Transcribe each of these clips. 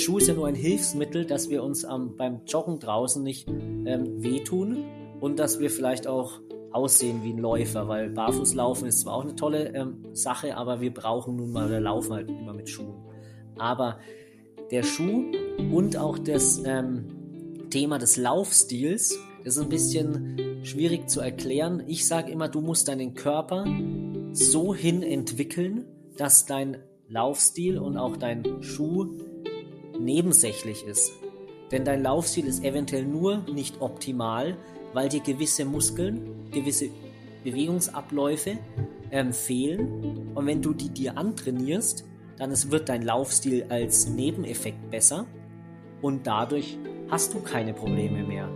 Schuh ist ja nur ein Hilfsmittel, dass wir uns ähm, beim Joggen draußen nicht ähm, wehtun und dass wir vielleicht auch aussehen wie ein Läufer, weil Barfußlaufen ist zwar auch eine tolle ähm, Sache, aber wir brauchen nun mal, oder laufen halt immer mit Schuhen. Aber der Schuh und auch das ähm, Thema des Laufstils, ist ein bisschen schwierig zu erklären. Ich sage immer, du musst deinen Körper so hin entwickeln, dass dein Laufstil und auch dein Schuh nebensächlich ist. Denn dein Laufstil ist eventuell nur nicht optimal, weil dir gewisse Muskeln, gewisse Bewegungsabläufe ähm, fehlen. Und wenn du die dir antrainierst, dann wird dein Laufstil als Nebeneffekt besser und dadurch hast du keine Probleme mehr.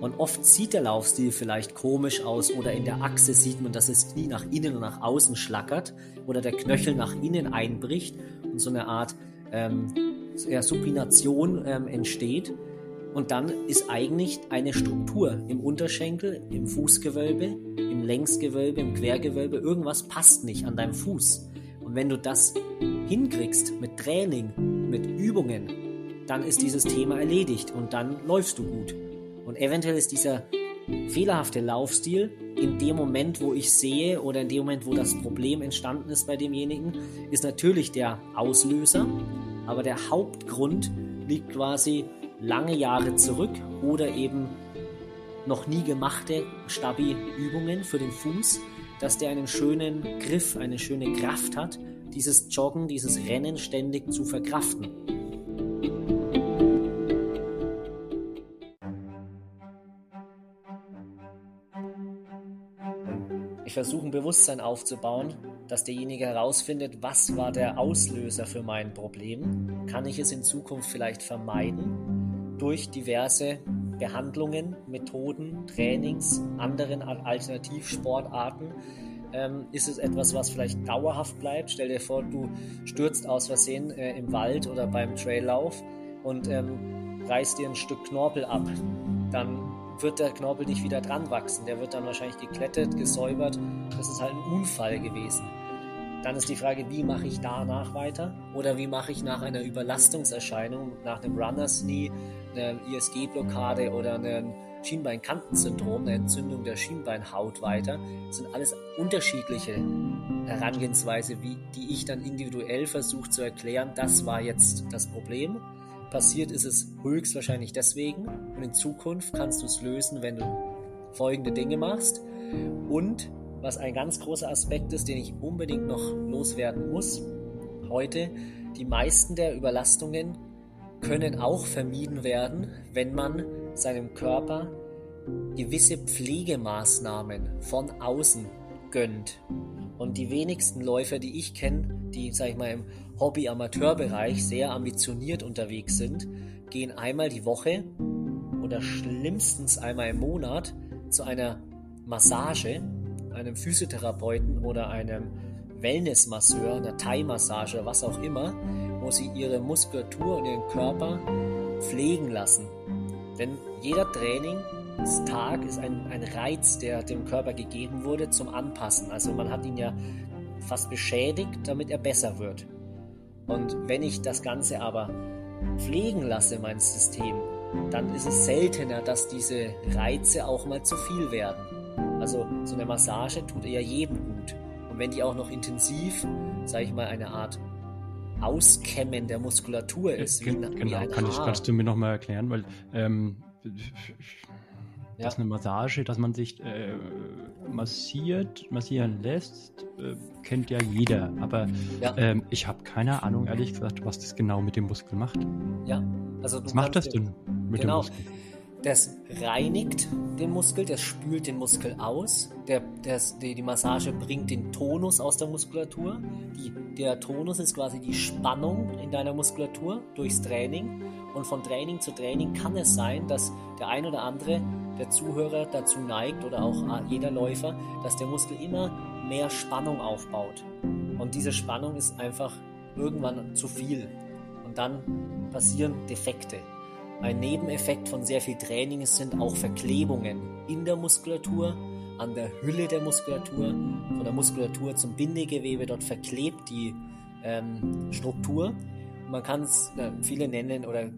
Und oft sieht der Laufstil vielleicht komisch aus oder in der Achse sieht man, dass das Knie nach innen und nach außen schlackert oder der Knöchel nach innen einbricht und so eine Art ähm, ja, Supination ähm, entsteht. Und dann ist eigentlich eine Struktur im Unterschenkel, im Fußgewölbe, im Längsgewölbe, im Quergewölbe, irgendwas passt nicht an deinem Fuß. Und wenn du das hinkriegst mit Training, mit Übungen, dann ist dieses Thema erledigt und dann läufst du gut. Und eventuell ist dieser fehlerhafte Laufstil in dem Moment, wo ich sehe oder in dem Moment, wo das Problem entstanden ist bei demjenigen, ist natürlich der Auslöser, aber der Hauptgrund liegt quasi lange Jahre zurück oder eben noch nie gemachte Stabi-Übungen für den Fuß, dass der einen schönen Griff, eine schöne Kraft hat, dieses Joggen, dieses Rennen ständig zu verkraften. Ich versuche ein Bewusstsein aufzubauen, dass derjenige herausfindet, was war der Auslöser für mein Problem. Kann ich es in Zukunft vielleicht vermeiden durch diverse Behandlungen, Methoden, Trainings, anderen Alternativsportarten? Ähm, ist es etwas, was vielleicht dauerhaft bleibt? Stell dir vor, du stürzt aus Versehen äh, im Wald oder beim Traillauf und ähm, reißt dir ein Stück Knorpel ab. Dann wird der Knorpel nicht wieder dran wachsen. Der wird dann wahrscheinlich geklettet, gesäubert. Das ist halt ein Unfall gewesen. Dann ist die Frage, wie mache ich danach weiter? Oder wie mache ich nach einer Überlastungserscheinung, nach einem Runner's Knee, einer ISG-Blockade oder einem Schienbeinkantensyndrom, eine Entzündung der Schienbeinhaut weiter? Das sind alles unterschiedliche Herangehensweise, wie, die ich dann individuell versuche zu erklären, das war jetzt das Problem Passiert ist es höchstwahrscheinlich deswegen und in Zukunft kannst du es lösen, wenn du folgende Dinge machst. Und was ein ganz großer Aspekt ist, den ich unbedingt noch loswerden muss, heute, die meisten der Überlastungen können auch vermieden werden, wenn man seinem Körper gewisse Pflegemaßnahmen von außen gönnt. Und die wenigsten Läufer, die ich kenne, die, sag ich mal, im Hobby-Amateur-Bereich sehr ambitioniert unterwegs sind, gehen einmal die Woche oder schlimmstens einmal im Monat zu einer Massage, einem Physiotherapeuten oder einem Wellnessmasseur, einer Thai-Massage, was auch immer, wo sie ihre Muskulatur und ihren Körper pflegen lassen. Denn jeder Trainingstag ist ein, ein Reiz, der dem Körper gegeben wurde zum Anpassen. Also man hat ihn ja fast beschädigt, damit er besser wird. Und wenn ich das Ganze aber pflegen lasse, mein System, dann ist es seltener, dass diese Reize auch mal zu viel werden. Also so eine Massage tut eher jedem gut. Und wenn die auch noch intensiv, sage ich mal, eine Art Auskämmen der Muskulatur ist. Wie, genau, wie kann ich, kannst du mir nochmal erklären, weil ähm, ja. dass eine Massage, dass man sich äh, massiert, massieren lässt, äh, kennt ja jeder. Aber ja. ähm, ich habe keine Ahnung, ehrlich gesagt, was das genau mit dem Muskel macht. Ja, also was macht das denn mit genau. dem Muskel? Das reinigt den Muskel, das spült den Muskel aus. Der, das, die, die Massage bringt den Tonus aus der Muskulatur. Die, der Tonus ist quasi die Spannung in deiner Muskulatur durchs Training. Und von Training zu Training kann es sein, dass der ein oder andere der Zuhörer dazu neigt oder auch jeder Läufer, dass der Muskel immer mehr Spannung aufbaut. Und diese Spannung ist einfach irgendwann zu viel. Und dann passieren Defekte. Ein Nebeneffekt von sehr viel Training sind auch Verklebungen in der Muskulatur, an der Hülle der Muskulatur, von der Muskulatur zum Bindegewebe. Dort verklebt die ähm, Struktur man kann es, äh, viele nennen oder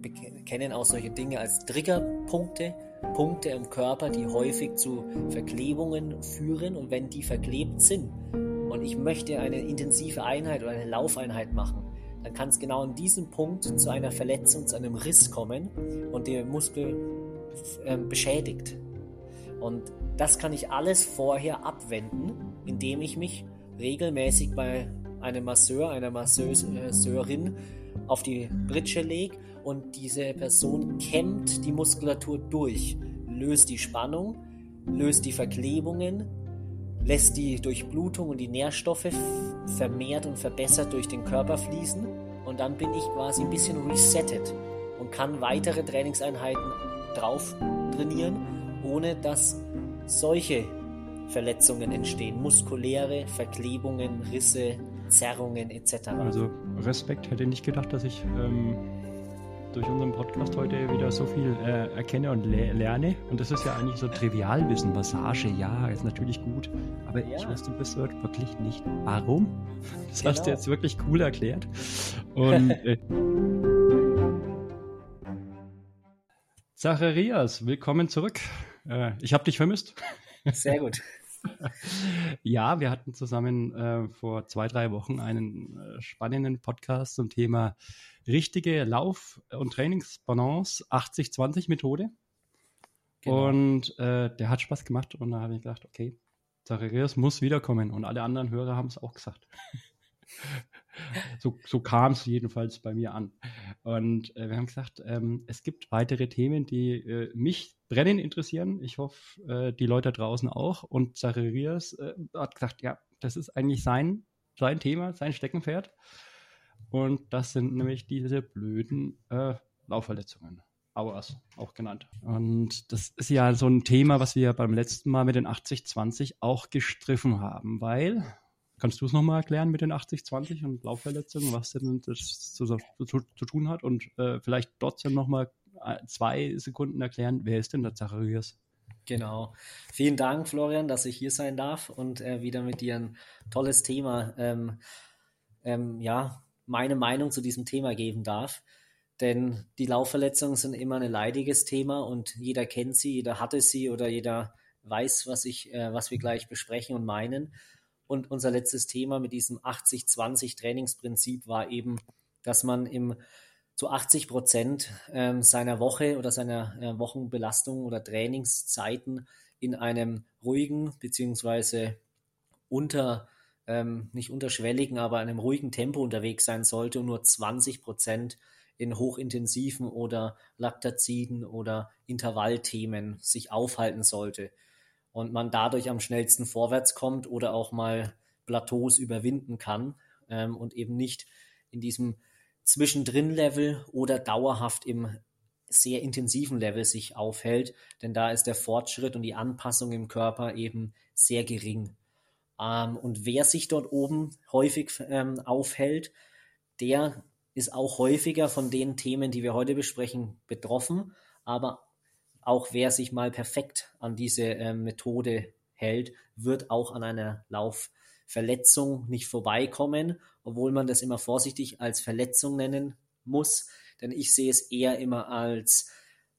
kennen auch solche Dinge als Triggerpunkte, Punkte im Körper, die häufig zu Verklebungen führen. Und wenn die verklebt sind und ich möchte eine intensive Einheit oder eine Laufeinheit machen, dann kann es genau an diesem Punkt zu einer Verletzung, zu einem Riss kommen und der Muskel äh, beschädigt. Und das kann ich alles vorher abwenden, indem ich mich regelmäßig bei einem Masseur, einer Masseurin auf die Britsche lege und diese Person kämmt die Muskulatur durch, löst die Spannung, löst die Verklebungen, lässt die Durchblutung und die Nährstoffe vermehrt und verbessert durch den Körper fließen und dann bin ich quasi ein bisschen resettet und kann weitere Trainingseinheiten drauf trainieren, ohne dass solche Verletzungen entstehen, muskuläre Verklebungen, Risse, Zerrungen etc. Also Respekt, hätte nicht gedacht, dass ich ähm, durch unseren Podcast heute wieder so viel äh, erkenne und le lerne. Und das ist ja eigentlich so Trivialwissen. Massage, ja, ist natürlich gut. Aber ja. ich wusste bis heute wirklich nicht, warum. Das genau. hast du genau. jetzt wirklich cool erklärt. Und äh, Zacharias, willkommen zurück. Äh, ich habe dich vermisst. Sehr gut. Ja, wir hatten zusammen äh, vor zwei, drei Wochen einen äh, spannenden Podcast zum Thema richtige Lauf- und Trainingsbalance 80-20-Methode. Genau. Und äh, der hat Spaß gemacht und da habe ich gedacht, okay, Zacharias muss wiederkommen und alle anderen Hörer haben es auch gesagt. so, so kam es jedenfalls bei mir an. Und äh, wir haben gesagt, ähm, es gibt weitere Themen, die äh, mich brennend interessieren. Ich hoffe, äh, die Leute draußen auch. Und Zacharias äh, hat gesagt, ja, das ist eigentlich sein, sein Thema, sein Steckenpferd. Und das sind nämlich diese blöden äh, Laufverletzungen. Auers auch genannt. Und das ist ja so ein Thema, was wir beim letzten Mal mit den 80-20 auch gestriffen haben, weil Kannst du es nochmal erklären mit den 80-20 und Laufverletzungen, was denn das zu, zu, zu tun hat? Und äh, vielleicht trotzdem nochmal zwei Sekunden erklären, wer ist denn der Zacharias? Genau. Vielen Dank, Florian, dass ich hier sein darf und äh, wieder mit dir ein tolles Thema, ähm, ähm, ja, meine Meinung zu diesem Thema geben darf. Denn die Laufverletzungen sind immer ein leidiges Thema und jeder kennt sie, jeder hatte sie oder jeder weiß, was ich, äh, was wir gleich besprechen und meinen. Und unser letztes Thema mit diesem 80-20 Trainingsprinzip war eben, dass man im zu 80 Prozent ähm, seiner Woche oder seiner äh, Wochenbelastung oder Trainingszeiten in einem ruhigen beziehungsweise unter ähm, nicht unterschwelligen, aber einem ruhigen Tempo unterwegs sein sollte und nur 20 Prozent in hochintensiven oder Laktaziden oder Intervallthemen sich aufhalten sollte. Und man dadurch am schnellsten vorwärts kommt oder auch mal Plateaus überwinden kann ähm, und eben nicht in diesem Zwischendrin-Level oder dauerhaft im sehr intensiven Level sich aufhält, denn da ist der Fortschritt und die Anpassung im Körper eben sehr gering. Ähm, und wer sich dort oben häufig ähm, aufhält, der ist auch häufiger von den Themen, die wir heute besprechen, betroffen, aber auch wer sich mal perfekt an diese äh, Methode hält, wird auch an einer Laufverletzung nicht vorbeikommen, obwohl man das immer vorsichtig als Verletzung nennen muss, denn ich sehe es eher immer als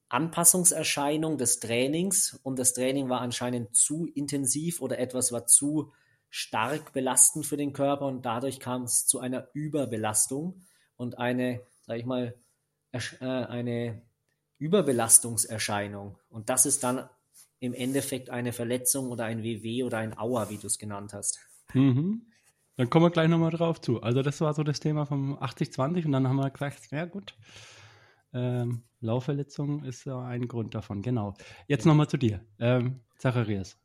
Anpassungserscheinung des Trainings und das Training war anscheinend zu intensiv oder etwas war zu stark belastend für den Körper und dadurch kam es zu einer Überbelastung und eine, sag ich mal, äh, eine Überbelastungserscheinung. Und das ist dann im Endeffekt eine Verletzung oder ein WW oder ein Auer, wie du es genannt hast. Mhm. Dann kommen wir gleich nochmal drauf zu. Also das war so das Thema vom 80-20 und dann haben wir gesagt, ja gut, ähm, Laufverletzung ist ja ein Grund davon, genau. Jetzt ja. nochmal zu dir, ähm, Zacharias.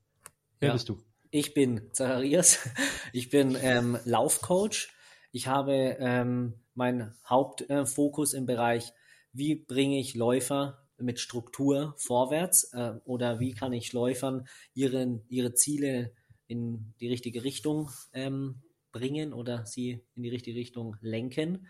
Wer ja. bist du? Ich bin Zacharias, ich bin ähm, Laufcoach. Ich habe ähm, meinen Hauptfokus äh, im Bereich wie bringe ich Läufer mit Struktur vorwärts äh, oder wie kann ich Läufern ihren, ihre Ziele in die richtige Richtung ähm, bringen oder sie in die richtige Richtung lenken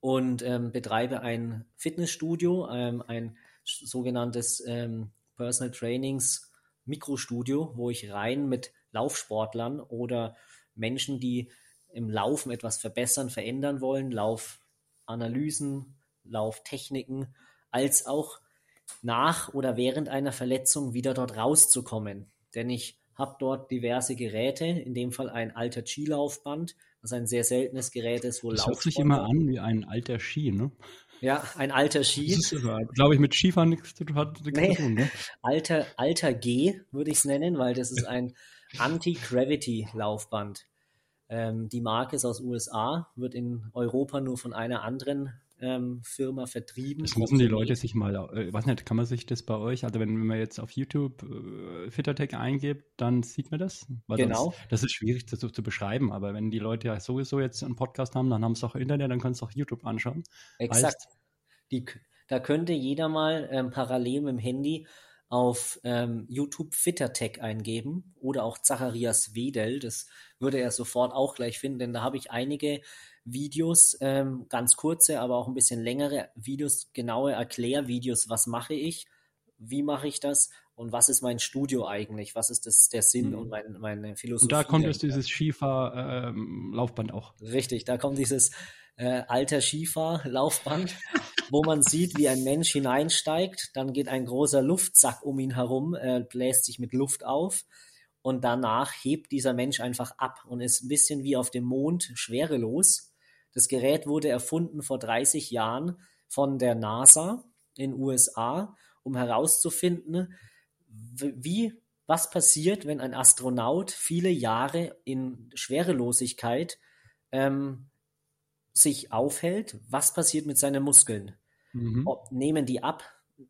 und ähm, betreibe ein Fitnessstudio, ähm, ein sogenanntes ähm, Personal Trainings Mikrostudio, wo ich rein mit Laufsportlern oder Menschen, die im Laufen etwas verbessern, verändern wollen, Lauf Laufanalysen, Lauftechniken, als auch nach oder während einer Verletzung wieder dort rauszukommen. Denn ich habe dort diverse Geräte, in dem Fall ein alter Skilaufband, was ein sehr seltenes Gerät ist, wo Das hört sich immer an wie ein alter Ski, ne? Ja, ein alter Ski. Das ist glaube ich, mit Skifahren nichts zu, hat, nee, tun. Ne? Alter, alter G würde ich es nennen, weil das ist ein Anti-Gravity-Laufband. Ähm, die Marke ist aus USA, wird in Europa nur von einer anderen ähm, Firma vertrieben. Das müssen die Leute sich mal, äh, weiß nicht, kann man sich das bei euch, also wenn, wenn man jetzt auf YouTube äh, Fittertech eingibt, dann sieht man das? Weil genau. Sonst, das ist schwierig das so zu beschreiben, aber wenn die Leute ja sowieso jetzt einen Podcast haben, dann haben sie auch Internet, dann können sie auch YouTube anschauen. Exakt. Heißt, die, da könnte jeder mal ähm, parallel mit dem Handy auf ähm, YouTube Fittertech eingeben oder auch Zacharias Wedel. Das würde er sofort auch gleich finden, denn da habe ich einige Videos, ähm, ganz kurze, aber auch ein bisschen längere Videos, genaue Erklärvideos, was mache ich, wie mache ich das? Und was ist mein Studio eigentlich, was ist das, der Sinn mhm. und mein, meine Philosophie. Und da kommt jetzt dieses Skifahr-Laufband ähm, auch. Richtig, da kommt dieses äh, alter Skifahr-Laufband, wo man sieht, wie ein Mensch hineinsteigt, dann geht ein großer Luftsack um ihn herum, äh, bläst sich mit Luft auf. Und danach hebt dieser Mensch einfach ab und ist ein bisschen wie auf dem Mond schwerelos das Gerät wurde erfunden vor 30 Jahren von der NASA in USA, um herauszufinden, wie, was passiert, wenn ein Astronaut viele Jahre in Schwerelosigkeit ähm, sich aufhält. Was passiert mit seinen Muskeln? Mhm. Ob, nehmen die ab?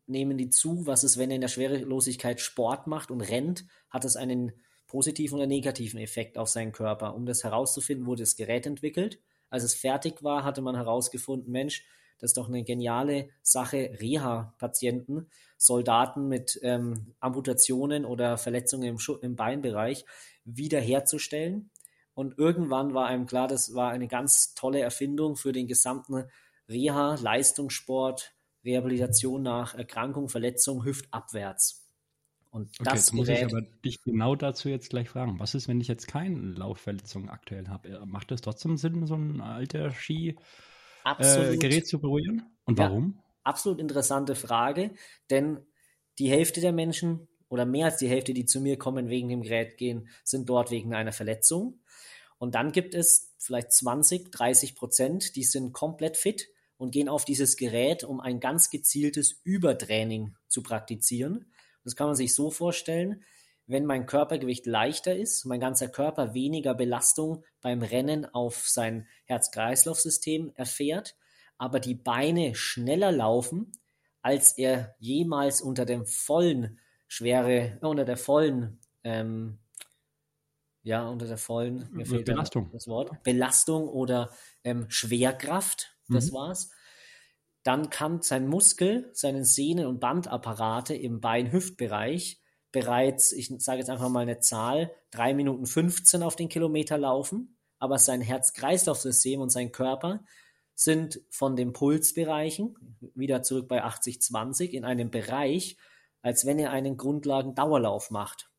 Nehmen die zu? Was ist, wenn er in der Schwerelosigkeit Sport macht und rennt? Hat es einen positiven oder negativen Effekt auf seinen Körper? Um das herauszufinden, wurde das Gerät entwickelt als es fertig war, hatte man herausgefunden, Mensch, das ist doch eine geniale Sache, Reha-Patienten, Soldaten mit ähm, Amputationen oder Verletzungen im, im Beinbereich wiederherzustellen. Und irgendwann war einem klar, das war eine ganz tolle Erfindung für den gesamten Reha, Leistungssport, Rehabilitation nach Erkrankung, Verletzung, hüftabwärts. Und okay, das jetzt muss Gerät, ich aber dich genau dazu jetzt gleich fragen. Was ist, wenn ich jetzt keine Laufverletzung aktuell habe? Äh, macht es trotzdem Sinn, so ein alter Ski-Gerät äh, zu berühren? Und warum? Ja, absolut interessante Frage, denn die Hälfte der Menschen oder mehr als die Hälfte, die zu mir kommen wegen dem Gerät gehen, sind dort wegen einer Verletzung. Und dann gibt es vielleicht 20, 30 Prozent, die sind komplett fit und gehen auf dieses Gerät, um ein ganz gezieltes Übertraining zu praktizieren. Das kann man sich so vorstellen, wenn mein Körpergewicht leichter ist, mein ganzer Körper weniger Belastung beim Rennen auf sein Herz-Kreislauf-System erfährt, aber die Beine schneller laufen, als er jemals unter dem vollen Schwere, äh, unter der vollen, ähm, ja, unter der vollen, mir fehlt Belastung. das Wort, Belastung oder ähm, Schwerkraft, das mhm. war's, dann kann sein Muskel, seine Sehnen- und Bandapparate im Bein-Hüftbereich bereits, ich sage jetzt einfach mal eine Zahl, 3 Minuten 15 auf den Kilometer laufen, aber sein Herz-Kreislauf-System und sein Körper sind von den Pulsbereichen, wieder zurück bei 80-20, in einem Bereich, als wenn er einen Grundlagendauerlauf macht.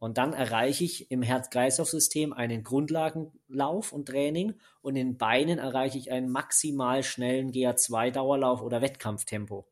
Und dann erreiche ich im Herz-Kreislauf-System einen Grundlagenlauf und Training und in Beinen erreiche ich einen maximal schnellen GA2-Dauerlauf oder Wettkampftempo.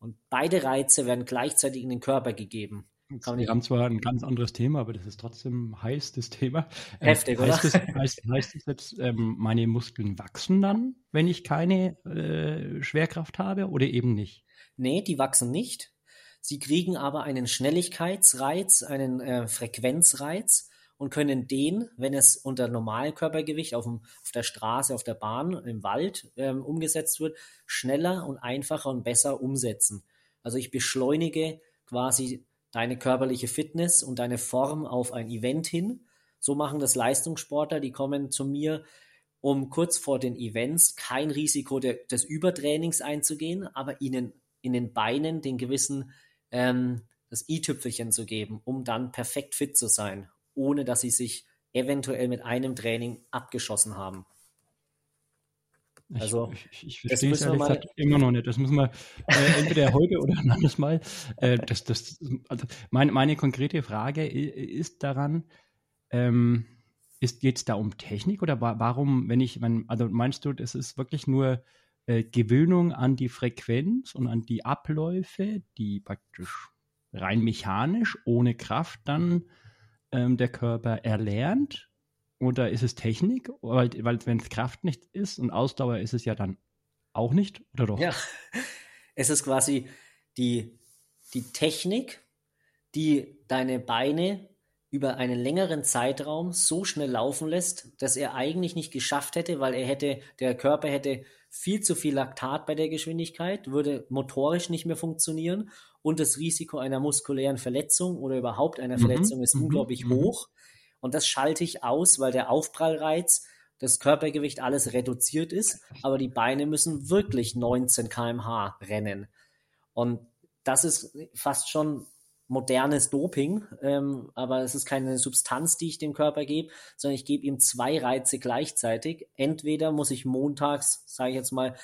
Und beide Reize werden gleichzeitig in den Körper gegeben. Wir haben zwar ein ganz anderes Thema, aber das ist trotzdem heiß, das Thema. Ähm, Heftig, ähm, heißt oder? Das, heißt, heißt das jetzt, ähm, meine Muskeln wachsen dann, wenn ich keine äh, Schwerkraft habe oder eben nicht? Nee, die wachsen nicht. Sie kriegen aber einen Schnelligkeitsreiz, einen äh, Frequenzreiz und können den, wenn es unter Normalkörpergewicht auf, dem, auf der Straße, auf der Bahn, im Wald ähm, umgesetzt wird, schneller und einfacher und besser umsetzen. Also ich beschleunige quasi deine körperliche Fitness und deine Form auf ein Event hin. So machen das Leistungssportler, die kommen zu mir, um kurz vor den Events kein Risiko de, des Übertrainings einzugehen, aber ihnen in den Beinen den gewissen ähm, das i-Tüpfelchen zu geben, um dann perfekt fit zu sein, ohne dass sie sich eventuell mit einem Training abgeschossen haben. Also, ich, ich, ich verstehe es ehrlich gesagt immer noch nicht. Das müssen wir äh, entweder heute oder ein anderes Mal. Äh, das, das, also meine, meine konkrete Frage ist daran, ähm, Geht es da um Technik oder warum, wenn ich, also meinst du, das ist wirklich nur äh, Gewöhnung an die Frequenz und an die Abläufe, die praktisch rein mechanisch, ohne Kraft dann ähm, der Körper erlernt? Oder ist es Technik? Weil, weil wenn es Kraft nicht ist und Ausdauer ist es ja dann auch nicht, oder doch? Ja, es ist quasi die, die Technik, die deine Beine über einen längeren Zeitraum so schnell laufen lässt, dass er eigentlich nicht geschafft hätte, weil er hätte, der Körper hätte viel zu viel Laktat bei der Geschwindigkeit, würde motorisch nicht mehr funktionieren und das Risiko einer muskulären Verletzung oder überhaupt einer mhm. Verletzung ist mhm. unglaublich mhm. hoch. Und das schalte ich aus, weil der Aufprallreiz, das Körpergewicht alles reduziert ist, aber die Beine müssen wirklich 19 kmh rennen. Und das ist fast schon modernes Doping, ähm, aber es ist keine Substanz, die ich dem Körper gebe, sondern ich gebe ihm zwei Reize gleichzeitig. Entweder muss ich montags, sage ich jetzt mal,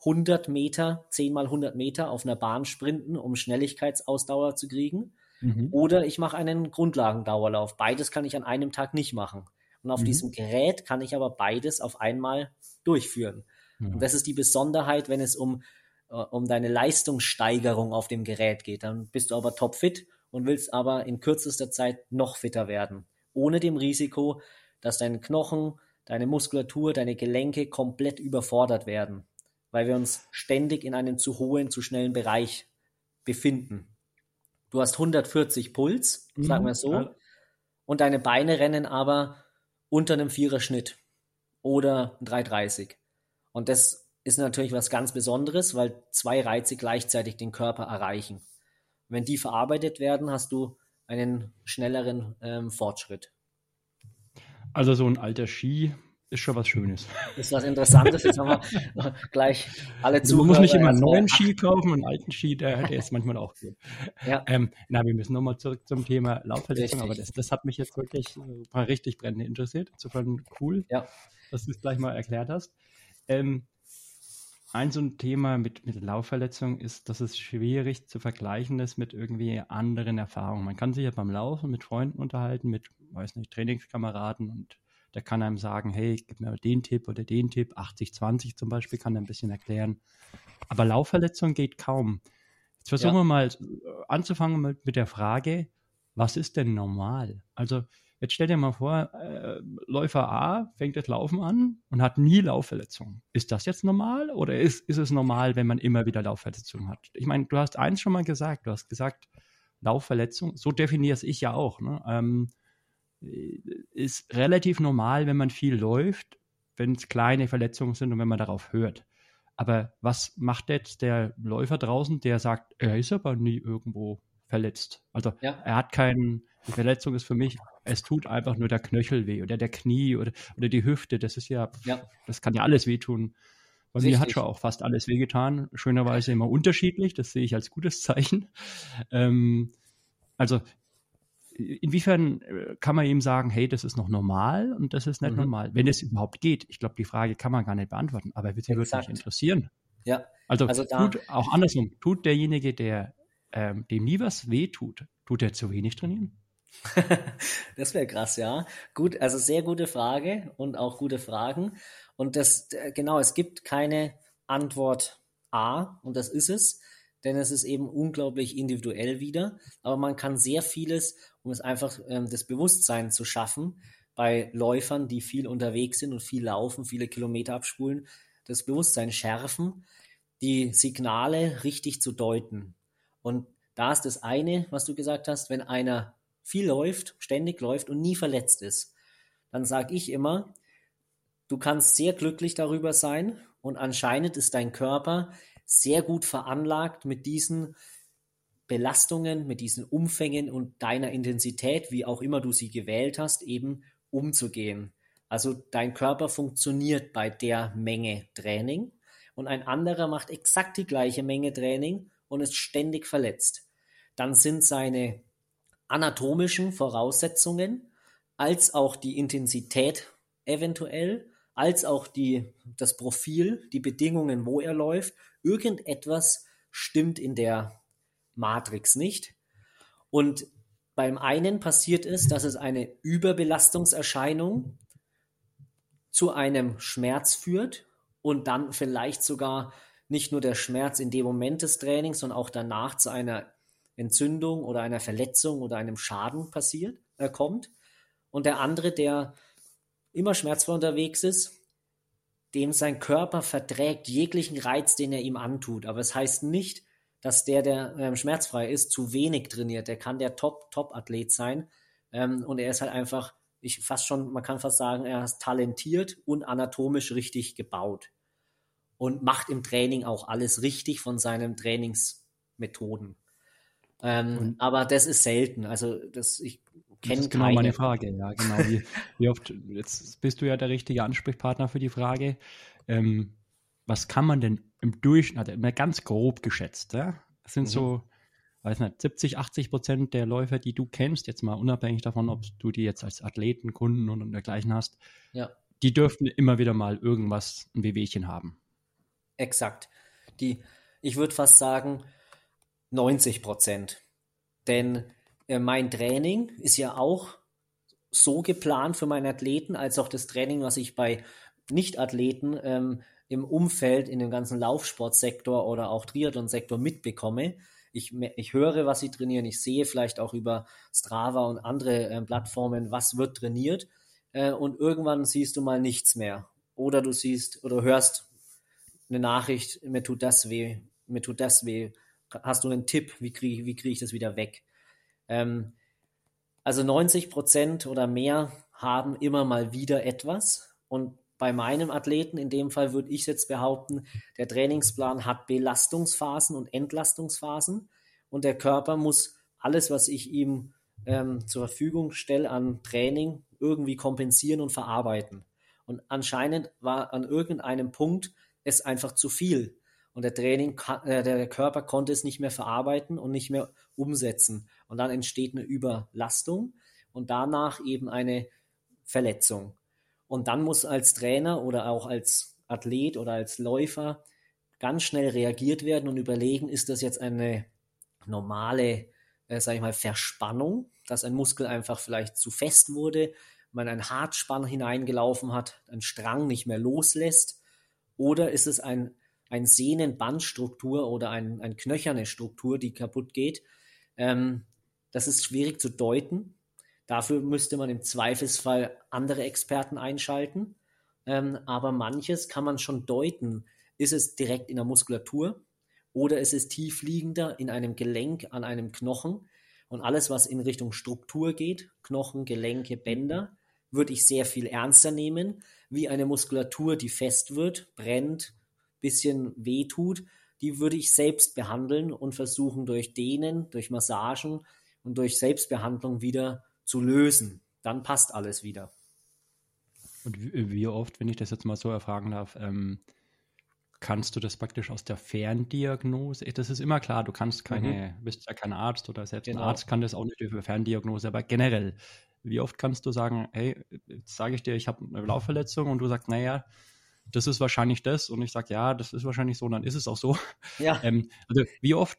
100 Meter, 10 mal 100 Meter auf einer Bahn sprinten, um Schnelligkeitsausdauer zu kriegen. Mhm. Oder ich mache einen Grundlagendauerlauf. Beides kann ich an einem Tag nicht machen. Und auf mhm. diesem Gerät kann ich aber beides auf einmal durchführen. Mhm. Und das ist die Besonderheit, wenn es um, äh, um deine Leistungssteigerung auf dem Gerät geht. Dann bist du aber topfit und willst aber in kürzester Zeit noch fitter werden. Ohne dem Risiko, dass deine Knochen, deine Muskulatur, deine Gelenke komplett überfordert werden, weil wir uns ständig in einem zu hohen, zu schnellen Bereich befinden. Du hast 140 Puls, mhm. sagen wir so, ja. und deine Beine rennen aber unter einem Vierer-Schnitt oder 330. Und das ist natürlich was ganz Besonderes, weil zwei Reize gleichzeitig den Körper erreichen. Wenn die verarbeitet werden, hast du einen schnelleren ähm, Fortschritt. Also so ein alter Ski ist schon was Schönes. Ist was Interessantes. Jetzt haben wir gleich alle zu. Man muss nicht immer einen neuen Ski kaufen, einen alten Ski, der, der ist manchmal auch gut. Ja. Ähm, na, wir müssen nochmal zurück zum Thema Laufverletzung, aber das, das hat mich jetzt wirklich äh, richtig brennend interessiert. Insofern cool, ja. dass du es gleich mal erklärt hast. Ähm, ein so ein Thema mit, mit Laufverletzung ist, dass es schwierig zu vergleichen ist mit irgendwie anderen Erfahrungen. Man kann sich ja beim Laufen mit Freunden unterhalten, mit, weiß nicht, Trainingskameraden und der kann einem sagen, hey, gib mir den Tipp oder den Tipp, 80-20 zum Beispiel, kann er ein bisschen erklären. Aber Laufverletzung geht kaum. Jetzt versuchen ja. wir mal anzufangen mit, mit der Frage, was ist denn normal? Also Jetzt stell dir mal vor, äh, Läufer A fängt das Laufen an und hat nie Laufverletzungen. Ist das jetzt normal oder ist, ist es normal, wenn man immer wieder Laufverletzungen hat? Ich meine, du hast eins schon mal gesagt, du hast gesagt, Laufverletzung, so definiere ich ja auch, ne? ähm, ist relativ normal, wenn man viel läuft, wenn es kleine Verletzungen sind und wenn man darauf hört. Aber was macht jetzt der Läufer draußen, der sagt, er ist aber nie irgendwo verletzt? Also ja. er hat keinen, die Verletzung ist für mich es tut einfach nur der Knöchel weh oder der Knie oder, oder die Hüfte. Das ist ja, ja. das kann ja alles wehtun. Bei Richtig. mir hat schon auch fast alles wehgetan. Schönerweise immer unterschiedlich. Das sehe ich als gutes Zeichen. Ähm, also, inwiefern äh, kann man ihm sagen, hey, das ist noch normal und das ist nicht mhm. normal, wenn es überhaupt geht? Ich glaube, die Frage kann man gar nicht beantworten, aber sie würde mich interessieren. Ja. Also, also tut, auch andersrum, tut derjenige, der ähm, dem nie was wehtut, tut er zu wenig trainieren? das wäre krass, ja. Gut, also sehr gute Frage und auch gute Fragen. Und das, genau, es gibt keine Antwort A und das ist es, denn es ist eben unglaublich individuell wieder. Aber man kann sehr vieles, um es einfach ähm, das Bewusstsein zu schaffen, bei Läufern, die viel unterwegs sind und viel laufen, viele Kilometer abspulen, das Bewusstsein schärfen, die Signale richtig zu deuten. Und da ist das eine, was du gesagt hast, wenn einer viel läuft, ständig läuft und nie verletzt ist, dann sage ich immer, du kannst sehr glücklich darüber sein und anscheinend ist dein Körper sehr gut veranlagt mit diesen Belastungen, mit diesen Umfängen und deiner Intensität, wie auch immer du sie gewählt hast, eben umzugehen. Also dein Körper funktioniert bei der Menge Training und ein anderer macht exakt die gleiche Menge Training und ist ständig verletzt. Dann sind seine anatomischen Voraussetzungen, als auch die Intensität eventuell, als auch die, das Profil, die Bedingungen, wo er läuft. Irgendetwas stimmt in der Matrix nicht. Und beim einen passiert es, dass es eine Überbelastungserscheinung zu einem Schmerz führt und dann vielleicht sogar nicht nur der Schmerz in dem Moment des Trainings, sondern auch danach zu einer Entzündung oder einer Verletzung oder einem Schaden passiert, äh, kommt. Und der andere, der immer schmerzvoll unterwegs ist, dem sein Körper verträgt jeglichen Reiz, den er ihm antut. Aber es das heißt nicht, dass der, der ähm, schmerzfrei ist, zu wenig trainiert. Der kann der Top-Top-Athlet sein. Ähm, und er ist halt einfach, ich fast schon, man kann fast sagen, er ist talentiert und anatomisch richtig gebaut. Und macht im Training auch alles richtig von seinen Trainingsmethoden. Ähm, aber das ist selten. Also das, ich kenne Das ist genau keine. meine Frage, ja, genau. Wie, wie, oft, jetzt bist du ja der richtige Ansprechpartner für die Frage. Ähm, was kann man denn im Durchschnitt, also ganz grob geschätzt, ja? Das sind mhm. so, weiß nicht, 70, 80 Prozent der Läufer, die du kennst, jetzt mal unabhängig davon, ob du die jetzt als Athleten, Kunden und dergleichen hast, ja. die dürften immer wieder mal irgendwas, ein Wehwehchen haben. Exakt. Die, ich würde fast sagen, 90 Prozent. Denn äh, mein Training ist ja auch so geplant für meine Athleten, als auch das Training, was ich bei Nicht-Athleten ähm, im Umfeld, in dem ganzen Laufsportsektor oder auch Triathlon-Sektor mitbekomme. Ich, ich höre, was sie trainieren, ich sehe vielleicht auch über Strava und andere äh, Plattformen, was wird trainiert. Äh, und irgendwann siehst du mal nichts mehr. Oder du siehst oder hörst eine Nachricht, mir tut das weh, mir tut das weh, hast du einen Tipp, wie kriege wie krieg ich das wieder weg? Ähm, also 90 Prozent oder mehr haben immer mal wieder etwas. Und bei meinem Athleten, in dem Fall würde ich jetzt behaupten, der Trainingsplan hat Belastungsphasen und Entlastungsphasen. Und der Körper muss alles, was ich ihm ähm, zur Verfügung stelle an Training, irgendwie kompensieren und verarbeiten. Und anscheinend war an irgendeinem Punkt es einfach zu viel. Und der Training, äh, der Körper konnte es nicht mehr verarbeiten und nicht mehr umsetzen. Und dann entsteht eine Überlastung und danach eben eine Verletzung. Und dann muss als Trainer oder auch als Athlet oder als Läufer ganz schnell reagiert werden und überlegen, ist das jetzt eine normale, äh, sag ich mal, Verspannung, dass ein Muskel einfach vielleicht zu fest wurde, man einen Hartspann hineingelaufen hat, ein Strang nicht mehr loslässt, oder ist es ein ein Sehnenbandstruktur oder ein, ein knöcherne Struktur, die kaputt geht. Ähm, das ist schwierig zu deuten. Dafür müsste man im Zweifelsfall andere Experten einschalten. Ähm, aber manches kann man schon deuten. Ist es direkt in der Muskulatur oder ist es tiefliegender in einem Gelenk an einem Knochen? Und alles, was in Richtung Struktur geht, Knochen, Gelenke, Bänder, würde ich sehr viel ernster nehmen, wie eine Muskulatur, die fest wird, brennt, bisschen wehtut, die würde ich selbst behandeln und versuchen durch Dehnen, durch Massagen und durch Selbstbehandlung wieder zu lösen. Dann passt alles wieder. Und wie oft, wenn ich das jetzt mal so erfragen darf, ähm, kannst du das praktisch aus der Ferndiagnose? Das ist immer klar, du kannst keine, mhm. bist ja kein Arzt oder selbst genau. ein Arzt kann das auch nicht über Ferndiagnose, aber generell, wie oft kannst du sagen, hey, jetzt sage ich dir, ich habe eine Laufverletzung und du sagst, naja, das ist wahrscheinlich das und ich sage, ja, das ist wahrscheinlich so und dann ist es auch so. Ja. Ähm, also wie oft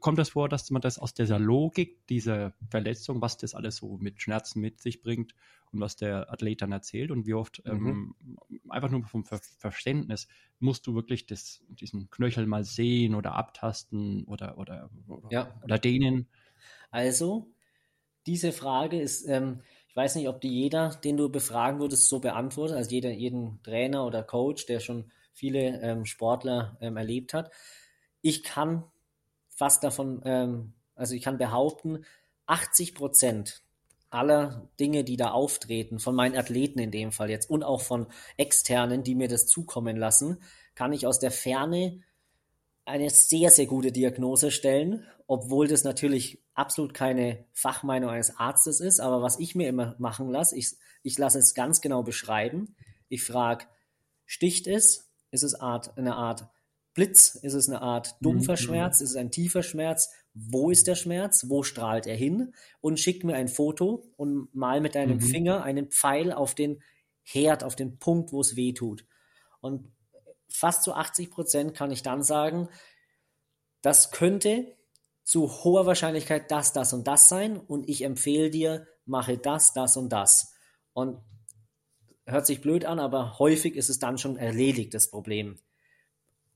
kommt das vor, dass man das aus dieser Logik dieser Verletzung, was das alles so mit Schmerzen mit sich bringt und was der Athlet dann erzählt und wie oft mhm. ähm, einfach nur vom Ver Verständnis musst du wirklich das, diesen Knöchel mal sehen oder abtasten oder, oder, oder, ja. oder dehnen? Also, diese Frage ist, ähm, ich weiß nicht, ob die jeder, den du befragen würdest, so beantwortet, also jeder, jeden Trainer oder Coach, der schon viele ähm, Sportler ähm, erlebt hat. Ich kann fast davon, ähm, also ich kann behaupten, 80 Prozent aller Dinge, die da auftreten, von meinen Athleten in dem Fall jetzt und auch von externen, die mir das zukommen lassen, kann ich aus der Ferne eine sehr, sehr gute Diagnose stellen, obwohl das natürlich absolut keine Fachmeinung eines Arztes ist. Aber was ich mir immer machen lasse, ich, ich lasse es ganz genau beschreiben. Ich frage, sticht es? Ist es Art, eine Art Blitz? Ist es eine Art dumpfer mhm. Schmerz? Ist es ein tiefer Schmerz? Wo ist der Schmerz? Wo strahlt er hin? Und schick mir ein Foto und mal mit deinem mhm. Finger einen Pfeil auf den Herd, auf den Punkt, wo es weh tut. Und fast zu 80 Prozent kann ich dann sagen, das könnte zu hoher Wahrscheinlichkeit das, das und das sein und ich empfehle dir, mache das, das und das. Und hört sich blöd an, aber häufig ist es dann schon erledigt, das Problem.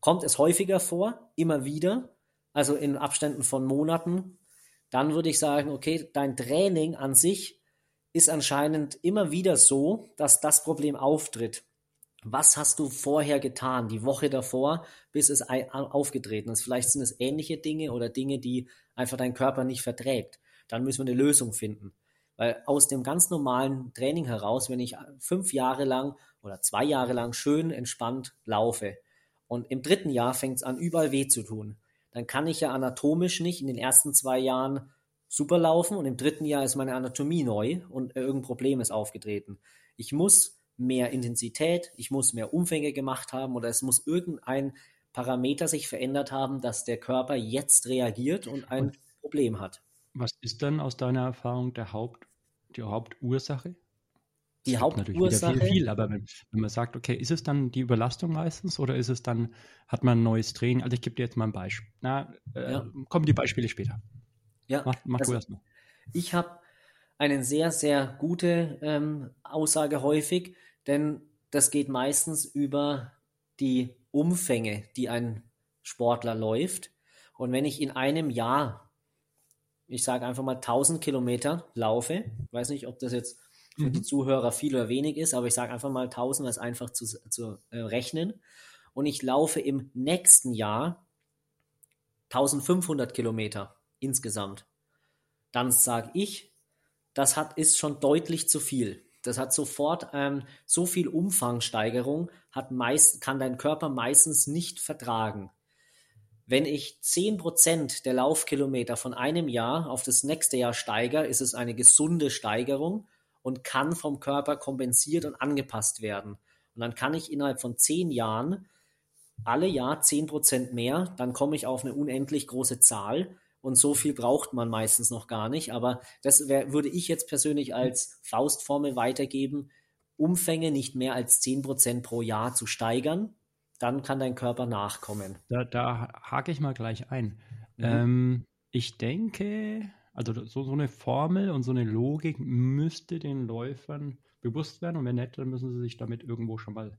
Kommt es häufiger vor, immer wieder, also in Abständen von Monaten, dann würde ich sagen, okay, dein Training an sich ist anscheinend immer wieder so, dass das Problem auftritt. Was hast du vorher getan, die Woche davor, bis es aufgetreten ist? Vielleicht sind es ähnliche Dinge oder Dinge, die einfach dein Körper nicht verträgt. Dann müssen wir eine Lösung finden. Weil aus dem ganz normalen Training heraus, wenn ich fünf Jahre lang oder zwei Jahre lang schön entspannt laufe und im dritten Jahr fängt es an, überall weh zu tun, dann kann ich ja anatomisch nicht in den ersten zwei Jahren super laufen und im dritten Jahr ist meine Anatomie neu und irgendein Problem ist aufgetreten. Ich muss mehr Intensität, ich muss mehr Umfänge gemacht haben oder es muss irgendein Parameter sich verändert haben, dass der Körper jetzt reagiert und ein und Problem hat. Was ist dann aus deiner Erfahrung der Haupt, die Hauptursache? Die Hauptursache. Viel, viel, aber wenn, wenn, man sagt, okay, ist es dann die Überlastung meistens oder ist es dann, hat man ein neues Training? Also ich gebe dir jetzt mal ein Beispiel. Na, äh, ja. kommen die Beispiele später. Ja, mach, mach also, du erst mal. Ich habe eine sehr, sehr gute ähm, Aussage häufig, denn das geht meistens über die Umfänge, die ein Sportler läuft. Und wenn ich in einem Jahr, ich sage einfach mal 1000 Kilometer laufe, weiß nicht, ob das jetzt für mhm. die Zuhörer viel oder wenig ist, aber ich sage einfach mal 1000, das einfach zu, zu äh, rechnen. Und ich laufe im nächsten Jahr 1500 Kilometer insgesamt, dann sage ich, das hat, ist schon deutlich zu viel. Das hat sofort ähm, so viel Umfangsteigerung, hat meist, kann dein Körper meistens nicht vertragen. Wenn ich 10% der Laufkilometer von einem Jahr auf das nächste Jahr steigere, ist es eine gesunde Steigerung und kann vom Körper kompensiert und angepasst werden. Und dann kann ich innerhalb von 10 Jahren alle Jahr 10% mehr, dann komme ich auf eine unendlich große Zahl und so viel braucht man meistens noch gar nicht. Aber das wär, würde ich jetzt persönlich als Faustformel weitergeben, Umfänge nicht mehr als 10% pro Jahr zu steigern, dann kann dein Körper nachkommen. Da, da hake ich mal gleich ein. Mhm. Ähm, ich denke, also so, so eine Formel und so eine Logik müsste den Läufern bewusst werden und wenn nicht, dann müssen sie sich damit irgendwo schon mal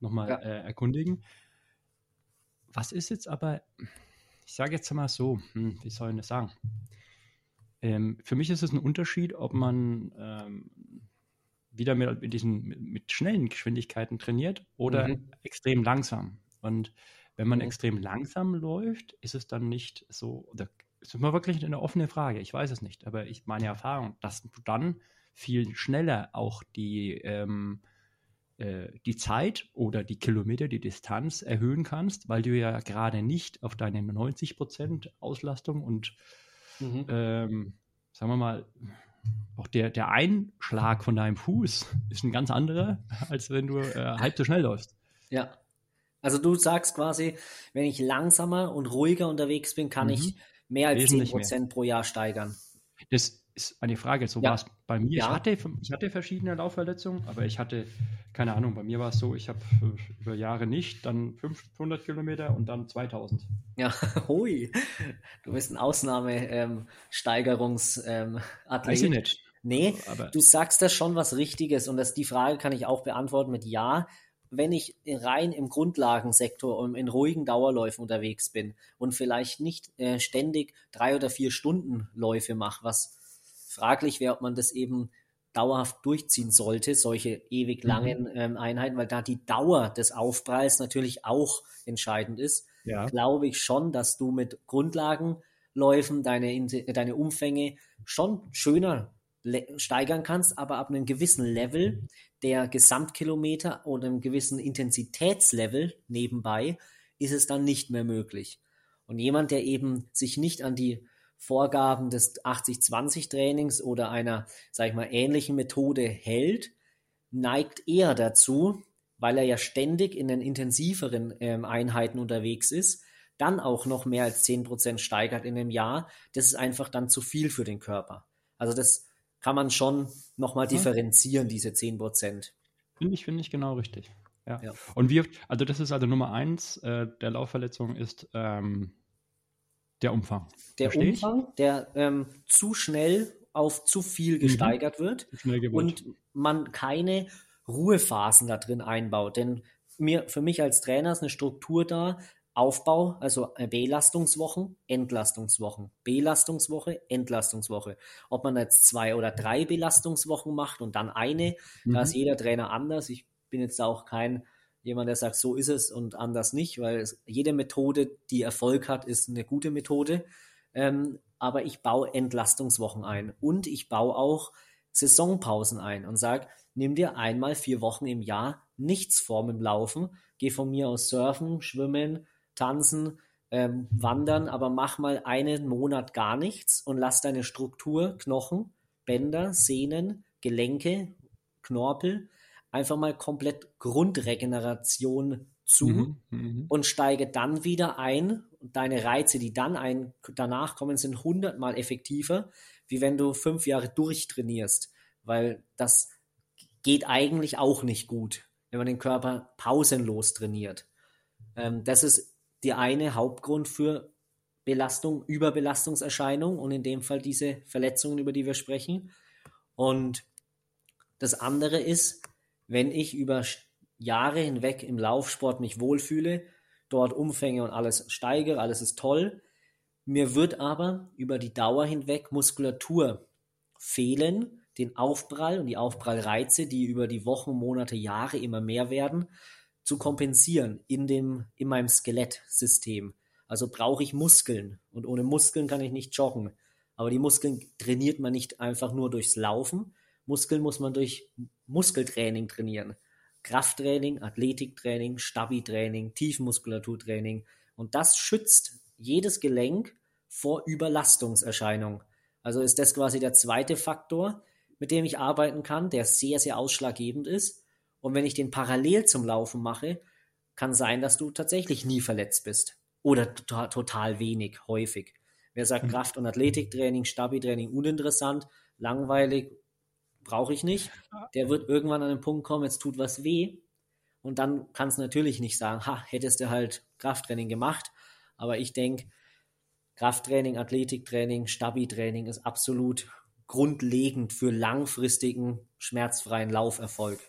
nochmal ja. äh, erkundigen. Was ist jetzt aber, ich sage jetzt mal so, hm, wie soll ich das sagen? Ähm, für mich ist es ein Unterschied, ob man ähm, wieder mit, mit diesen mit, mit, schnellen Geschwindigkeiten trainiert oder mhm. extrem langsam. Und wenn man mhm. extrem langsam läuft, ist es dann nicht so, oder ist immer wirklich eine offene Frage, ich weiß es nicht, aber ich meine Erfahrung, dass du dann viel schneller auch die ähm, äh, die Zeit oder die Kilometer, die Distanz erhöhen kannst, weil du ja gerade nicht auf deine 90% Auslastung und mhm. ähm, sagen wir mal, auch der, der Einschlag von deinem Fuß ist ein ganz anderer, als wenn du äh, halb so schnell läufst. Ja. Also du sagst quasi, wenn ich langsamer und ruhiger unterwegs bin, kann mhm. ich mehr als Wesentlich 10% mehr. pro Jahr steigern. Das ist eine Frage. So ja. war es bei mir. Ja. Ich, hatte, ich hatte verschiedene Laufverletzungen, aber ich hatte, keine Ahnung, bei mir war es so, ich habe über Jahre nicht, dann 500 Kilometer und dann 2000. Ja, hui. Du bist ein Ausnahmesteigerungsathlet. Ähm, Weiß ich nicht. Nee, aber du sagst da schon was Richtiges und das, die Frage kann ich auch beantworten mit Ja wenn ich rein im Grundlagensektor und in ruhigen Dauerläufen unterwegs bin und vielleicht nicht äh, ständig drei oder vier Stunden Läufe mache, was fraglich wäre, ob man das eben dauerhaft durchziehen sollte, solche ewig mhm. langen mhm. ähm, Einheiten, weil da die Dauer des Aufpralls natürlich auch entscheidend ist, ja. glaube ich schon, dass du mit Grundlagenläufen deine, deine Umfänge schon schöner steigern kannst, aber ab einem gewissen Level der Gesamtkilometer oder einem gewissen Intensitätslevel nebenbei ist es dann nicht mehr möglich. Und jemand, der eben sich nicht an die Vorgaben des 80-20-Trainings oder einer, sag ich mal, ähnlichen Methode hält, neigt eher dazu, weil er ja ständig in den intensiveren ähm, Einheiten unterwegs ist, dann auch noch mehr als 10% steigert in einem Jahr. Das ist einfach dann zu viel für den Körper. Also das kann man schon nochmal differenzieren, diese 10%. Finde ich, finde ich genau richtig. Ja. ja. Und wir, also das ist also Nummer eins äh, der Laufverletzung ist ähm, der Umfang. Der Versteh Umfang, ich? der ähm, zu schnell auf zu viel mhm. gesteigert mhm. wird und man keine Ruhephasen da drin einbaut. Denn mir, für mich als Trainer ist eine Struktur da, Aufbau, also Belastungswochen, Entlastungswochen, Belastungswoche, Entlastungswoche. Ob man jetzt zwei oder drei Belastungswochen macht und dann eine, mhm. da ist jeder Trainer anders. Ich bin jetzt auch kein jemand, der sagt, so ist es und anders nicht, weil es, jede Methode, die Erfolg hat, ist eine gute Methode. Ähm, aber ich baue Entlastungswochen ein und ich baue auch Saisonpausen ein und sage, nimm dir einmal vier Wochen im Jahr nichts vor mit dem Laufen, geh von mir aus surfen, schwimmen, tanzen, ähm, wandern, aber mach mal einen Monat gar nichts und lass deine Struktur, Knochen, Bänder, Sehnen, Gelenke, Knorpel einfach mal komplett Grundregeneration zu mhm, mhm, und steige dann wieder ein. Und deine Reize, die dann ein, danach kommen, sind hundertmal effektiver, wie wenn du fünf Jahre durchtrainierst, weil das geht eigentlich auch nicht gut, wenn man den Körper pausenlos trainiert. Ähm, das ist der eine Hauptgrund für Belastung, Überbelastungserscheinung und in dem Fall diese Verletzungen, über die wir sprechen. Und das andere ist, wenn ich über Jahre hinweg im Laufsport mich wohlfühle, dort Umfänge und alles steigere, alles ist toll. Mir wird aber über die Dauer hinweg Muskulatur fehlen, den Aufprall und die Aufprallreize, die über die Wochen, Monate, Jahre immer mehr werden, zu kompensieren in, dem, in meinem Skelettsystem. Also brauche ich Muskeln und ohne Muskeln kann ich nicht joggen. Aber die Muskeln trainiert man nicht einfach nur durchs Laufen. Muskeln muss man durch Muskeltraining trainieren. Krafttraining, Athletiktraining, Stabi-Training, Tiefenmuskulaturtraining. Und das schützt jedes Gelenk vor Überlastungserscheinung. Also ist das quasi der zweite Faktor, mit dem ich arbeiten kann, der sehr, sehr ausschlaggebend ist. Und wenn ich den parallel zum Laufen mache, kann sein, dass du tatsächlich nie verletzt bist. Oder total, total wenig, häufig. Wer sagt mhm. Kraft- und Athletiktraining, Stabi-Training uninteressant, langweilig, brauche ich nicht. Der wird irgendwann an den Punkt kommen, jetzt tut was weh. Und dann kannst du natürlich nicht sagen, ha, hättest du halt Krafttraining gemacht. Aber ich denke, Krafttraining, Athletiktraining, Stabi-Training ist absolut grundlegend für langfristigen, schmerzfreien Lauferfolg.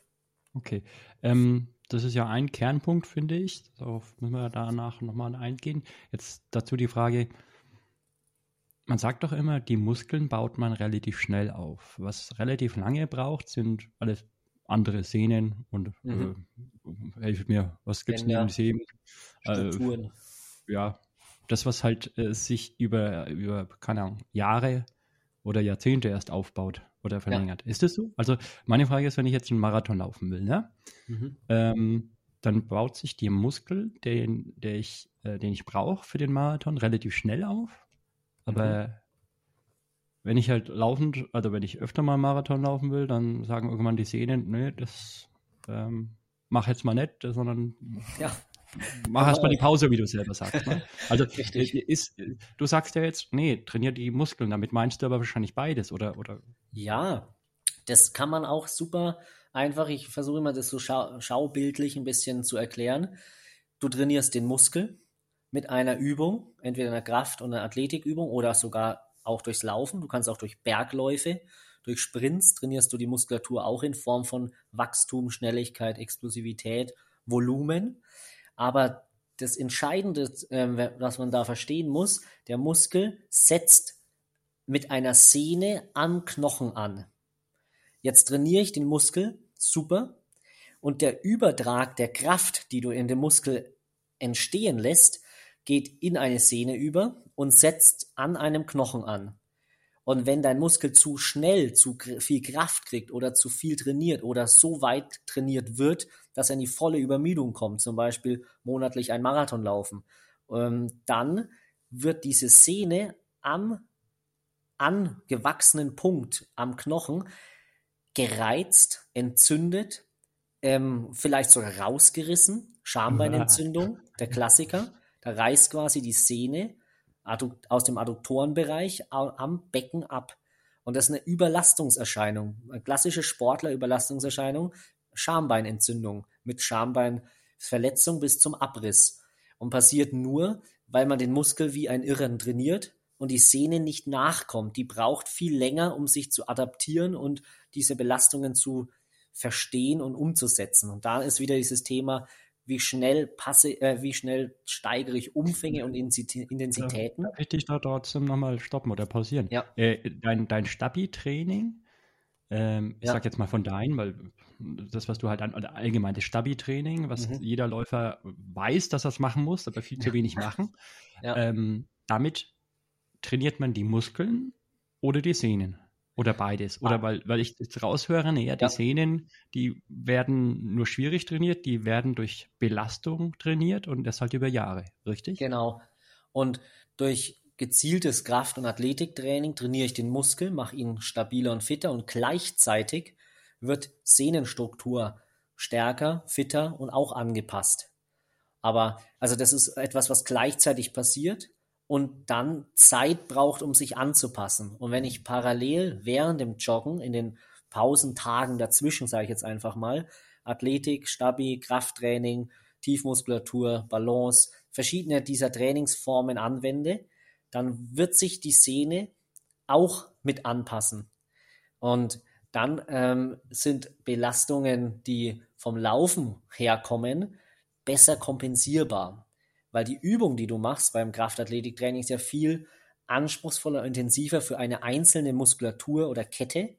Okay. Ähm, das ist ja ein Kernpunkt, finde ich. Darauf müssen wir danach nochmal eingehen. Jetzt dazu die Frage, man sagt doch immer, die Muskeln baut man relativ schnell auf. Was relativ lange braucht, sind alles andere Sehnen und mhm. äh, helfe mir, was gibt es neben Sehnen? Äh, ja, das, was halt äh, sich über, über, keine Ahnung, Jahre oder Jahrzehnte erst aufbaut oder verlängert. Ja. Ist das so? Also meine Frage ist, wenn ich jetzt einen Marathon laufen will, ne? Mhm. Ähm, dann baut sich der Muskel, den, der ich, äh, den ich brauche für den Marathon, relativ schnell auf. Aber mhm. wenn ich halt laufend, also wenn ich öfter mal Marathon laufen will, dann sagen irgendwann die Sehnen, nee, das ähm, mach jetzt mal nicht, sondern ja. mach erst mal die Pause, wie du selber sagst. Ne? Also Richtig. Ist, du sagst ja jetzt, nee, trainier die Muskeln, damit meinst du aber wahrscheinlich beides, oder? oder? Ja, das kann man auch super einfach, ich versuche immer das so schau schaubildlich ein bisschen zu erklären. Du trainierst den Muskel, mit einer Übung, entweder einer Kraft- oder einer Athletikübung oder sogar auch durchs Laufen. Du kannst auch durch Bergläufe, durch Sprints trainierst du die Muskulatur auch in Form von Wachstum, Schnelligkeit, Explosivität, Volumen. Aber das Entscheidende, äh, was man da verstehen muss, der Muskel setzt mit einer Sehne am Knochen an. Jetzt trainiere ich den Muskel, super. Und der Übertrag der Kraft, die du in dem Muskel entstehen lässt, geht in eine Sehne über und setzt an einem Knochen an. Und wenn dein Muskel zu schnell zu viel Kraft kriegt oder zu viel trainiert oder so weit trainiert wird, dass er in die volle Übermüdung kommt, zum Beispiel monatlich ein Marathon laufen, ähm, dann wird diese Sehne am angewachsenen Punkt am Knochen gereizt, entzündet, ähm, vielleicht sogar rausgerissen, Schambeinentzündung, der Klassiker. Da reißt quasi die Sehne aus dem Adduktorenbereich am Becken ab. Und das ist eine Überlastungserscheinung. Eine klassische Sportlerüberlastungserscheinung, Schambeinentzündung mit Schambeinverletzung bis zum Abriss. Und passiert nur, weil man den Muskel wie ein Irren trainiert und die Sehne nicht nachkommt. Die braucht viel länger, um sich zu adaptieren und diese Belastungen zu verstehen und umzusetzen. Und da ist wieder dieses Thema, wie schnell passe, äh, wie schnell steigere ich Umfänge und Intensitäten. Darf ich dich da trotzdem nochmal stoppen oder pausieren? Ja. Äh, dein dein Stabi-Training, ähm, ich Ja. sag jetzt mal von deinem, weil das, was du halt an, allgemein das Stabi-Training, was Mhm. jeder Läufer weiß, dass er es machen muss, aber viel zu wenig machen. Ja. Ähm, damit trainiert man die Muskeln oder die Sehnen? Oder beides? Oder Ah. weil, weil ich jetzt raushöre, naja, die Ja. Sehnen, die werden nur schwierig trainiert, die werden durch Belastung trainiert und das halt über Jahre, richtig? Genau. Und durch gezieltes Kraft- und Athletiktraining trainiere ich den Muskel, mache ihn stabiler und fitter und gleichzeitig wird Sehnenstruktur stärker, fitter und auch angepasst. Aber also das ist etwas, was gleichzeitig passiert und dann Zeit braucht, um sich anzupassen. Und wenn ich parallel während dem Joggen in den Pausentagen dazwischen, sage ich jetzt einfach mal, Athletik, Stabi, Krafttraining, Tiefmuskulatur, Balance, verschiedene dieser Trainingsformen anwende, dann wird sich die Sehne auch mit anpassen. Und dann ähm, sind Belastungen, die vom Laufen herkommen, besser kompensierbar. Weil die Übung, die du machst beim Kraftathletiktraining, ist ja viel anspruchsvoller, intensiver für eine einzelne Muskulatur oder Kette.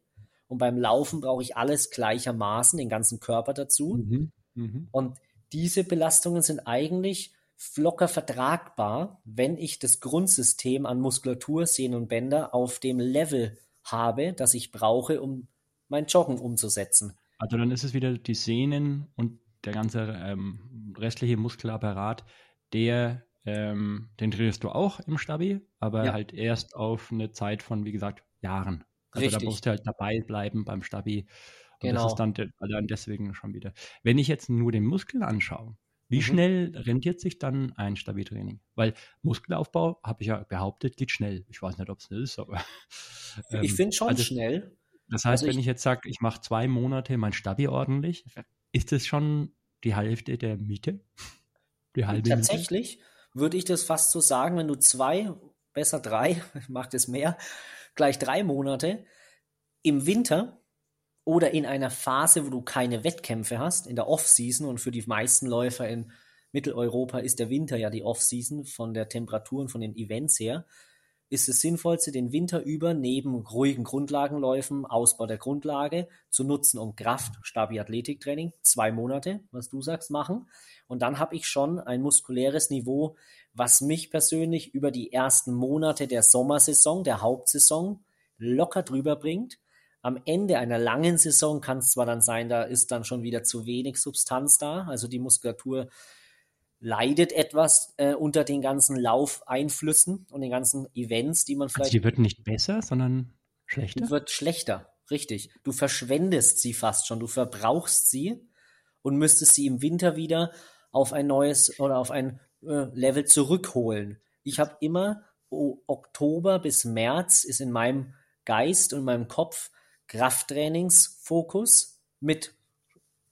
Und beim Laufen brauche ich alles gleichermaßen, den ganzen Körper dazu. Mhm. Mhm. Und diese Belastungen sind eigentlich locker vertragbar, wenn ich das Grundsystem an Muskulatur, Sehnen und Bänder auf dem Level habe, das ich brauche, um mein Joggen umzusetzen. Also dann ist es wieder die Sehnen und der ganze ähm, restliche Muskelapparat, der, ähm, den trainierst du auch im Stabi, aber Ja. halt erst auf eine Zeit von, wie gesagt, Jahren. Also da Richtig. musst du halt dabei bleiben beim Stabi. Und Genau. das ist dann, dann deswegen schon wieder. Wenn ich jetzt nur den Muskel anschaue, wie Mhm. schnell rentiert sich dann ein Stabi-Training? Weil Muskelaufbau, habe ich ja behauptet, geht schnell. Ich weiß nicht, ob es ist, aber. ich ähm, finde schon also- schnell. das heißt, Also wenn ich- ich jetzt sage, ich mache zwei Monate mein Stabi ordentlich, ist das schon die Hälfte der Miete? Die halbe? Tatsächlich würde ich das fast so sagen, wenn du zwei, besser drei, ich mag das mehr, gleich drei Monate im Winter oder in einer Phase, wo du keine Wettkämpfe hast, in der Off-Season und für die meisten Läufer in Mitteleuropa ist der Winter ja die Off-Season von der Temperatur und von den Events her, ist es sinnvollste, den Winter über neben ruhigen Grundlagenläufen, Ausbau der Grundlage zu nutzen, um Kraft, Stabi, Athletiktraining, zwei Monate, was du sagst, machen. Und dann habe ich schon ein muskuläres Niveau, was mich persönlich über die ersten Monate der Sommersaison, der Hauptsaison, locker drüber bringt. Am Ende einer langen Saison kann es zwar dann sein, da ist dann schon wieder zu wenig Substanz da, also die Muskulatur leidet etwas äh, unter den ganzen Laufeinflüssen und den ganzen Events, die man Also vielleicht die wird nicht besser, sondern schlechter? die wird schlechter, richtig. Du verschwendest sie fast schon, du verbrauchst sie und müsstest sie im Winter wieder auf ein neues oder auf ein äh, Level zurückholen. Ich habe immer o Oktober bis März ist in meinem Geist und in meinem Kopf Krafttrainingsfokus mit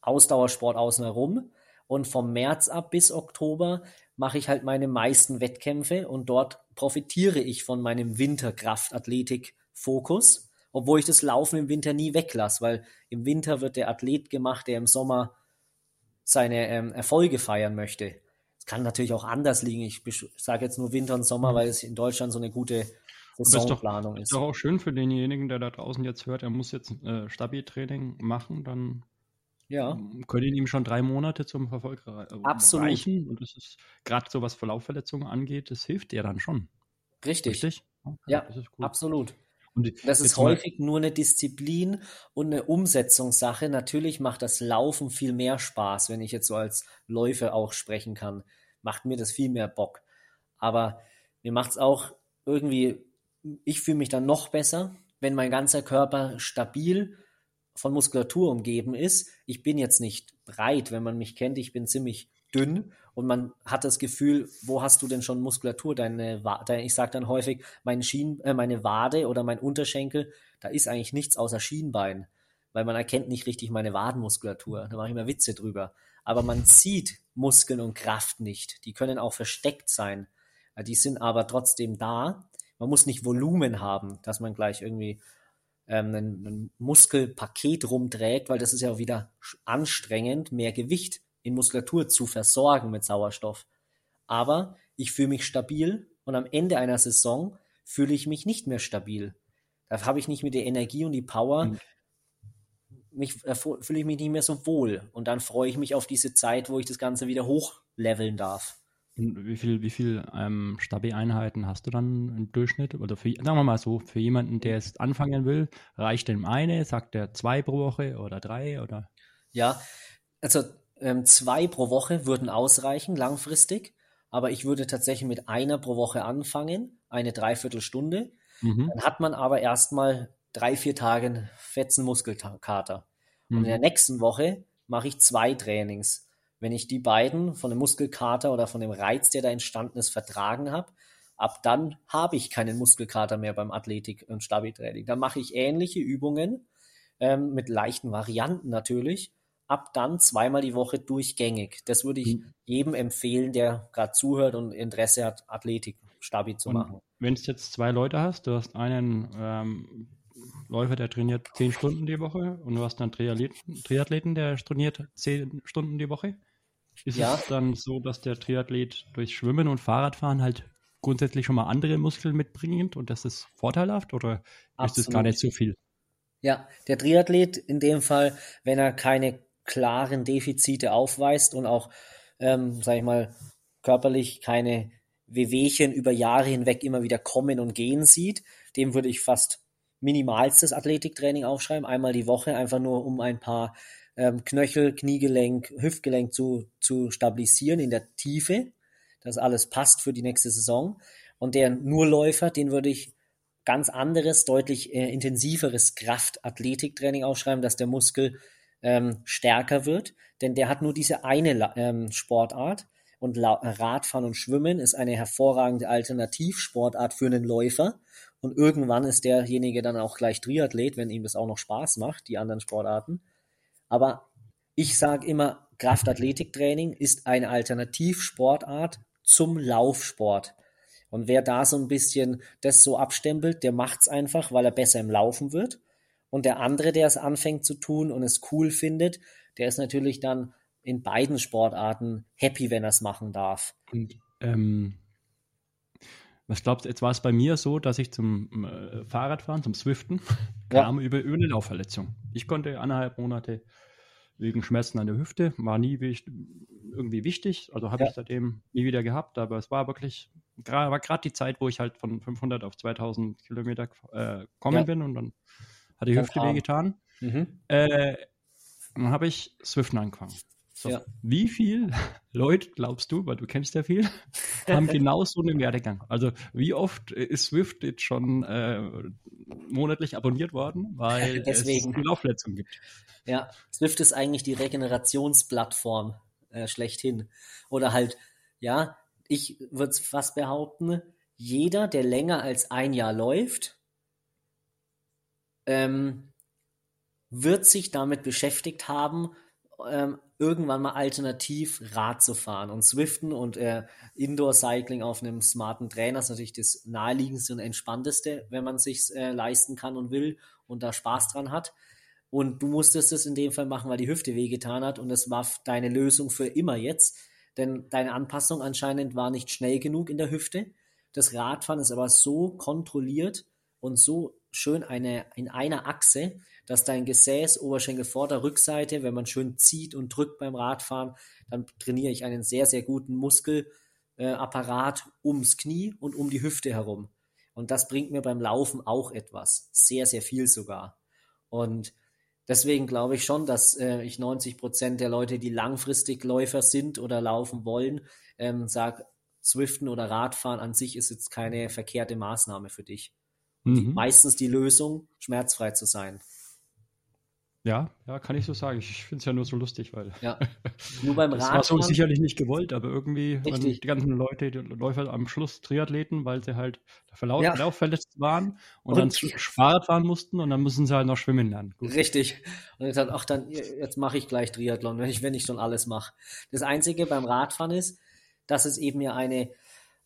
Ausdauersport außen herum. Und vom März ab bis Oktober mache ich halt meine meisten Wettkämpfe und dort profitiere ich von meinem Winterkraftathletik-Fokus, obwohl ich das Laufen im Winter nie weglasse, weil im Winter wird der Athlet gemacht, der im Sommer seine ähm, Erfolge feiern möchte. Es kann natürlich auch anders liegen. Ich sage jetzt nur Winter und Sommer, weil es in Deutschland so eine gute Saisonplanung ist. Ist doch auch schön für denjenigen, der da draußen jetzt hört, er muss jetzt äh, Stabi-Training machen, dann Ja, können ihm schon drei Monate zum Verfolg äh, Absolut. reichen. Und das ist gerade so, was Verlaufverletzungen angeht, das hilft dir dann schon. richtig. Richtig? Okay, Ja, ist. Absolut. Und Das ist häufig nur eine Disziplin und eine Umsetzungssache. Natürlich macht das Laufen viel mehr Spaß, wenn ich jetzt so als Läufer auch sprechen kann. Macht mir das viel mehr Bock. Aber mir macht es auch irgendwie, ich fühle mich dann noch besser, wenn mein ganzer Körper stabil von Muskulatur umgeben ist. Ich bin jetzt nicht breit, wenn man mich kennt, ich bin ziemlich dünn und man hat das Gefühl, wo hast du denn schon Muskulatur? Deine, deine ich sage dann häufig, mein Schien, äh, meine Wade oder mein Unterschenkel, da ist eigentlich nichts außer Schienbein, weil man erkennt nicht richtig meine Wadenmuskulatur. Da mache ich immer Witze drüber. Aber man sieht Muskeln und Kraft nicht. Die können auch versteckt sein. Die sind aber trotzdem da. Man muss nicht Volumen haben, dass man gleich irgendwie ähm, ein, ein Muskelpaket rumträgt, weil das ist ja auch wieder anstrengend, mehr Gewicht in Muskulatur zu versorgen mit Sauerstoff. Aber ich fühle mich stabil und am Ende einer Saison fühle ich mich nicht mehr stabil. Da habe ich nicht mehr die Energie und die Power. Mhm. Mich, äh, fühle ich mich nicht mehr so wohl. Und dann freue ich mich auf diese Zeit, wo ich das Ganze wieder hochleveln darf. Und wie viel, wie viel ähm, Stabi-Einheiten hast du dann im Durchschnitt? Oder für, sagen wir mal so, für jemanden, der es anfangen will, reicht dem eine, sagt er zwei pro Woche oder drei oder? Ja, also ähm, zwei pro Woche würden ausreichen, langfristig. Aber ich würde tatsächlich mit einer pro Woche anfangen, eine Dreiviertelstunde. Mhm. Dann hat man aber erstmal drei, vier Tage fetzen Muskelkater. Mhm. Und in der mhm. nächsten Woche mache ich zwei Trainings. Wenn ich die beiden von dem Muskelkater oder von dem Reiz, der da entstanden ist, vertragen habe, ab dann habe ich keinen Muskelkater mehr beim Athletik- und Stabi-Training. Dann mache ich ähnliche Übungen ähm, mit leichten Varianten natürlich. Ab dann zweimal die Woche durchgängig. Das würde ich mhm. jedem empfehlen, der gerade zuhört und Interesse hat, Athletik, Stabi zu und machen wenn du jetzt zwei Leute hast, du hast einen ähm, Läufer, der trainiert zehn Stunden die Woche und du hast einen Triathleten, Triathleten der trainiert zehn Stunden die Woche. Ist ja. es dann so, dass der Triathlet durch Schwimmen und Fahrradfahren halt grundsätzlich schon mal andere Muskeln mitbringt und das ist vorteilhaft oder Absolut. ist es gar nicht so viel? Ja, der Triathlet in dem Fall, wenn er keine klaren Defizite aufweist und auch, ähm, sag ich mal, körperlich keine Wehwehchen über Jahre hinweg immer wieder kommen und gehen sieht, dem würde ich fast minimalstes Athletiktraining aufschreiben, einmal die Woche, einfach nur um ein paar ähm, Knöchel, Kniegelenk, Hüftgelenk zu, zu stabilisieren in der Tiefe, dass alles passt für die nächste Saison. Und der Nurläufer, den würde ich ganz anderes, deutlich äh, intensiveres Kraft-Athletiktraining aufschreiben, dass der Muskel ähm, stärker wird, denn der hat nur diese eine ähm, Sportart und Radfahren und Schwimmen ist eine hervorragende Alternativsportart für einen Läufer. Und irgendwann ist derjenige dann auch gleich Triathlet, wenn ihm das auch noch Spaß macht, die anderen Sportarten. Aber ich sage immer, Kraftathletiktraining ist eine Alternativsportart zum Laufsport. Und wer da so ein bisschen das so abstempelt, der macht's einfach, weil er besser im Laufen wird. Und der andere, der es anfängt zu tun und es cool findet, der ist natürlich dann in beiden Sportarten happy, wenn er es machen darf. Und ähm, was glaubst du, jetzt war es bei mir so, dass ich zum äh, Fahrradfahren, zum Swiften, ja. kam über, über eine Laufverletzung. Ich konnte anderthalb Monate wegen Schmerzen an der Hüfte, war nie irgendwie wichtig, also habe ja. ich seitdem nie wieder gehabt, aber es war wirklich, war gerade die Zeit, wo ich halt von 500 auf 2000 Kilometer äh, kommen ja. bin und dann hat die Hüfte wehgetan. Mhm. Äh, dann habe ich Swiften angefangen. So, ja. Wie viele Leute, glaubst du, weil du kennst ja viel, haben genau so einen Werdegang? Also wie oft ist Swift jetzt schon äh, monatlich abonniert worden, weil Deswegen. es eine Laufverletzung gibt? Ja, Swift ist eigentlich die Regenerationsplattform äh, schlechthin. Oder halt, ja, ich würde fast behaupten, jeder, der länger als ein Jahr läuft, ähm, wird sich damit beschäftigt haben, ähm, irgendwann mal alternativ Rad zu fahren. Und Swiften und äh, Indoor-Cycling auf einem smarten Trainer ist natürlich das naheliegendste und entspannteste, wenn man sich äh, leisten kann und will und da Spaß dran hat. Und du musstest es in dem Fall machen, weil die Hüfte wehgetan hat und das war deine Lösung für immer jetzt. Denn deine Anpassung anscheinend war nicht schnell genug in der Hüfte. Das Radfahren ist aber so kontrolliert und so schön eine, in einer Achse, dass dein Gesäß, Oberschenkel, Vorder-, Rückseite, wenn man schön zieht und drückt beim Radfahren, dann trainiere ich einen sehr, sehr guten Muskelapparat äh, ums Knie und um die Hüfte herum. Und das bringt mir beim Laufen auch etwas. Sehr, sehr viel sogar. Und deswegen glaube ich schon, dass äh, ich 90 Prozent der Leute, die langfristig Läufer sind oder laufen wollen, ähm, sage, Swiften oder Radfahren an sich ist jetzt keine verkehrte Maßnahme für dich mhm. meistens die Lösung, schmerzfrei zu sein. Ja, ja, kann ich so sagen. Ich finde es ja nur so lustig, weil. Ja. Nur beim Radfahren. Das war so sicherlich nicht gewollt, aber irgendwie die ganzen Leute, die Läufer am Schluss Triathleten, weil sie halt Verlauf, ja. verletzt waren und, und dann Fahrrad fahren mussten und dann müssen sie halt noch schwimmen lernen. Gut. Richtig. Und ich dachte, ach, dann, jetzt mache ich gleich Triathlon, wenn ich, wenn ich schon alles mache. Das Einzige beim Radfahren ist, dass es eben ja eine,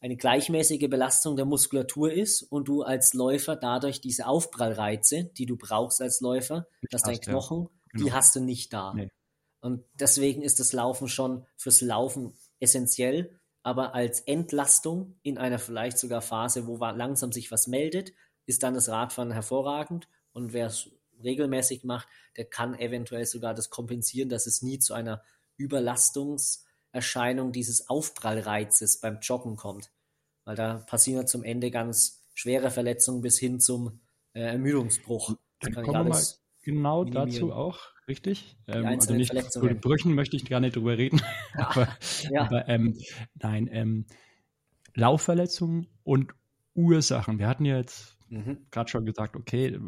eine gleichmäßige Belastung der Muskulatur ist und du als Läufer dadurch diese Aufprallreize, die du brauchst als Läufer, dass dein Knochen, genau. die hast du nicht da. Nee. Und deswegen ist das Laufen schon fürs Laufen essentiell, aber als Entlastung in einer vielleicht sogar Phase, wo langsam sich was meldet, ist dann das Radfahren hervorragend. Und wer es regelmäßig macht, der kann eventuell sogar das kompensieren, dass es nie zu einer Überlastungserscheinung dieses Aufprallreizes beim Joggen kommt. Weil da passieren zum Ende ganz schwere Verletzungen bis hin zum äh, Ermüdungsbruch. Dann kommen wir mal genau minimieren. dazu auch, richtig? Ähm, also nicht zu Brüchen möchte ich gar nicht drüber reden. Ja. aber, ja. aber ähm, nein, ähm, Laufverletzungen und Ursachen. Wir hatten ja jetzt mhm. gerade schon gesagt, okay,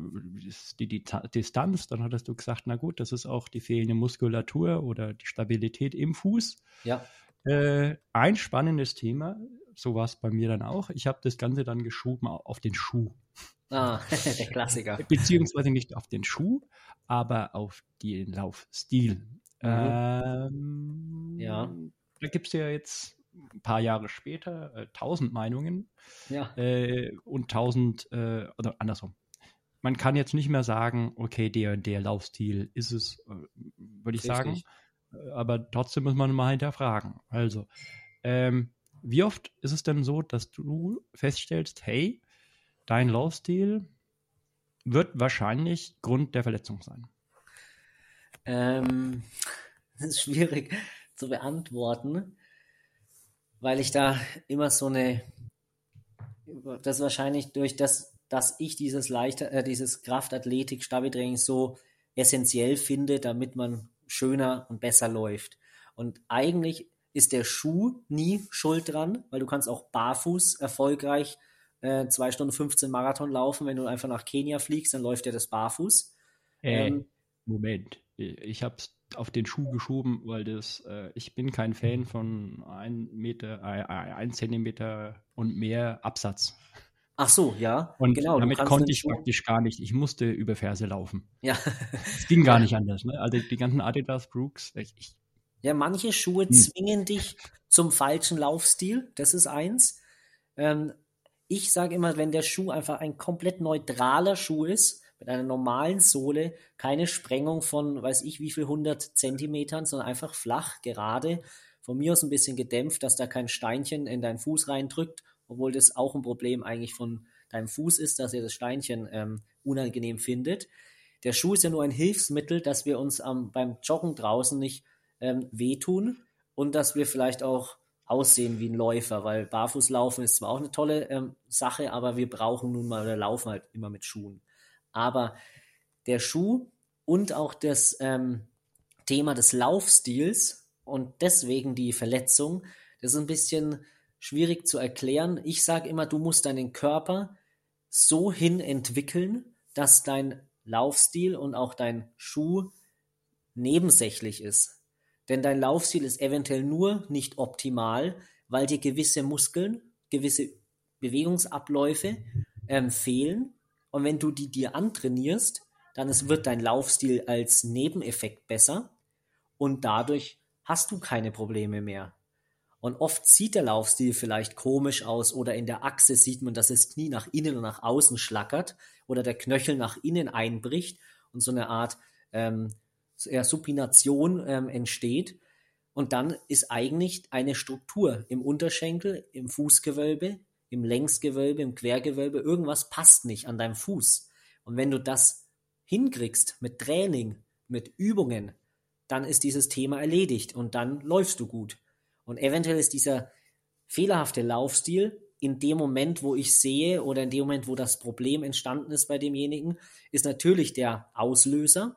die, die, Distanz, dann hattest du gesagt, na gut, das ist auch die fehlende Muskulatur oder die Stabilität im Fuß. Ja. Äh, ein spannendes Thema, so war es bei mir dann auch. Ich habe das Ganze dann geschoben auf den Schuh. Ah, der Klassiker. Beziehungsweise nicht auf den Schuh, aber auf den Laufstil. Mhm. Ähm, ja. Da gibt es ja jetzt ein paar Jahre später äh, tausend Meinungen ja. äh, und tausend, äh, oder andersrum. Man kann jetzt nicht mehr sagen, okay, der der Laufstil ist es, äh, würde ich Richtig. sagen. Äh, aber trotzdem muss man mal hinterfragen. Also, ähm, wie oft ist es denn so, dass du feststellst, hey, dein Laufstil wird wahrscheinlich Grund der Verletzung sein? Ähm, das ist schwierig zu beantworten weil ich da immer so eine, das wahrscheinlich durch das, dass ich dieses leichter, äh, dieses Kraftathletik, Stabi-Training so essentiell finde, damit man schöner und besser läuft. Und eigentlich ist der Schuh nie schuld dran, weil du kannst auch barfuß erfolgreich äh, 2 Stunden 15 Marathon laufen. Wenn du einfach nach Kenia fliegst, dann läuft dir das barfuß. Äh, ähm, Moment, ich habe es auf den Schuh geschoben, weil das, äh, ich bin kein Fan von ein Meter, äh, ein Zentimeter und mehr Absatz. Ach so, ja. Und genau, damit konnte ich praktisch gar nicht. Ich musste über Ferse laufen. Ja. Es ging gar nicht anders. Ne? Also die ganzen Adidas, Brooks. Ich, ja, manche Schuhe hm. zwingen dich zum falschen Laufstil. Das ist eins. Ähm, ich sage immer, wenn der Schuh einfach ein komplett neutraler Schuh ist, mit einer normalen Sohle, keine Sprengung von, weiß ich wie viel, 100 Zentimetern, sondern einfach flach, gerade, von mir aus ein bisschen gedämpft, dass da kein Steinchen in deinen Fuß reindrückt, obwohl das auch ein Problem eigentlich von deinem Fuß ist, dass ihr das Steinchen ähm, unangenehm findet. Der Schuh ist ja nur ein Hilfsmittel, dass wir uns ähm, beim Joggen draußen nicht ähm, wehtun und dass wir vielleicht auch aussehen wie ein Läufer, weil Barfußlaufen ist zwar auch eine tolle ähm, Sache, aber wir brauchen nun mal oder laufen halt immer mit Schuhen. Aber der Schuh und auch das ähm, Thema des Laufstils und deswegen die Verletzung, das ist ein bisschen schwierig zu erklären. Ich sage immer, du musst deinen Körper so hin entwickeln, dass dein Laufstil und auch dein Schuh nebensächlich ist. Denn dein Laufstil ist eventuell nur nicht optimal, weil dir gewisse Muskeln, gewisse Bewegungsabläufe ähm, fehlen und wenn du die dir antrainierst, dann es wird dein Laufstil als Nebeneffekt besser und dadurch hast du keine Probleme mehr. Und oft sieht der Laufstil vielleicht komisch aus oder in der Achse sieht man, dass das Knie nach innen und nach außen schlackert oder der Knöchel nach innen einbricht und so eine Art ähm, Supination ähm, entsteht. Und dann ist eigentlich eine Struktur im Unterschenkel, im Fußgewölbe, im Längsgewölbe, im Quergewölbe, irgendwas passt nicht an deinem Fuß. Und wenn du das hinkriegst mit Training, mit Übungen, dann ist dieses Thema erledigt und dann läufst du gut. Und eventuell ist dieser fehlerhafte Laufstil in dem Moment, wo ich sehe oder in dem Moment, wo das Problem entstanden ist bei demjenigen, ist natürlich der Auslöser,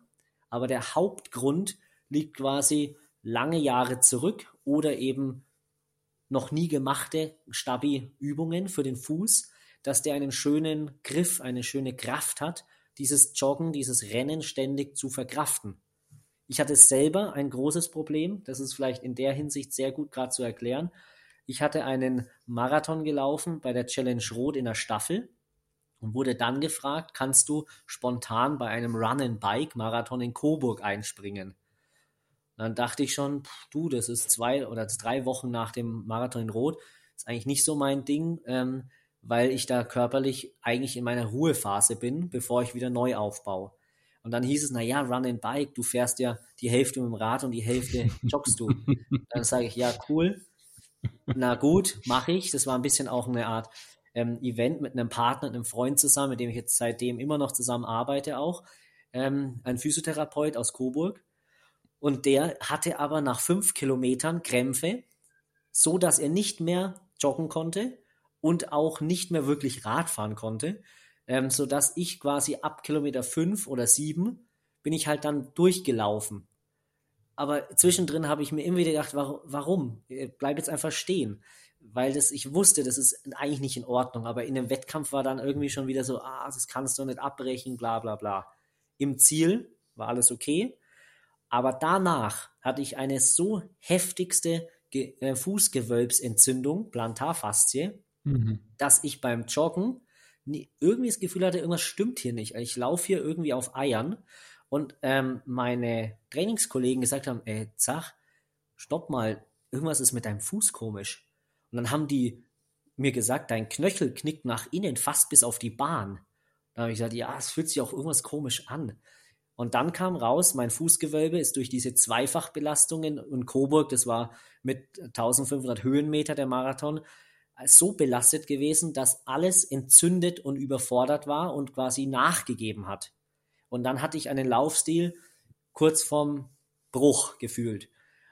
aber der Hauptgrund liegt quasi lange Jahre zurück oder eben noch nie gemachte Stabi-Übungen für den Fuß, dass der einen schönen Griff, eine schöne Kraft hat, dieses Joggen, dieses Rennen ständig zu verkraften. Ich hatte selber ein großes Problem, das ist vielleicht in der Hinsicht sehr gut gerade zu erklären. Ich hatte einen Marathon gelaufen bei der Challenge Rot in der Staffel und wurde dann gefragt, kannst du spontan bei einem Run-and-Bike-Marathon in Coburg einspringen? Dann dachte ich schon, pff, du, das ist zwei oder drei Wochen nach dem Marathon in Rot. ist eigentlich nicht so mein Ding, ähm, weil ich da körperlich eigentlich in meiner Ruhephase bin, bevor ich wieder neu aufbaue. Und dann hieß es, na ja, Run and Bike, du fährst ja die Hälfte mit dem Rad und die Hälfte joggst du. dann sage ich, ja, cool. Na gut, mache ich. Das war ein bisschen auch eine Art ähm, Event mit einem Partner, einem Freund zusammen, mit dem ich jetzt seitdem immer noch zusammen arbeite auch. Ähm, ein Physiotherapeut aus Coburg. Und der hatte aber nach fünf Kilometern Krämpfe, so dass er nicht mehr joggen konnte und auch nicht mehr wirklich Rad fahren konnte, ähm, so dass ich quasi ab Kilometer fünf oder sieben bin ich halt dann durchgelaufen. Aber zwischendrin habe ich mir immer wieder gedacht, warum? warum? Bleib jetzt einfach stehen weil das, ich wusste, das ist eigentlich nicht in Ordnung, aber in dem Wettkampf war dann irgendwie schon wieder so, ah, das kannst du nicht abbrechen, bla bla bla. Im Ziel war alles okay, aber danach hatte ich eine so heftigste Ge äh, Fußgewölbsentzündung, Plantarfaszie, mhm. dass ich beim Joggen nie, irgendwie das Gefühl hatte, irgendwas stimmt hier nicht. Ich laufe hier irgendwie auf Eiern und ähm, meine Trainingskollegen gesagt haben, ey, Zach, stopp mal, irgendwas ist mit deinem Fuß komisch. Und dann haben die mir gesagt, dein Knöchel knickt nach innen fast bis auf die Bahn. Da habe ich gesagt, ja, es fühlt sich auch irgendwas komisch an. Und dann kam raus, mein Fußgewölbe ist durch diese Zweifachbelastungen in Coburg, das war mit 1500 Höhenmeter der Marathon, so belastet gewesen, dass alles entzündet und überfordert war und quasi nachgegeben hat. Und dann hatte ich einen Laufstil kurz vorm Bruch gefühlt.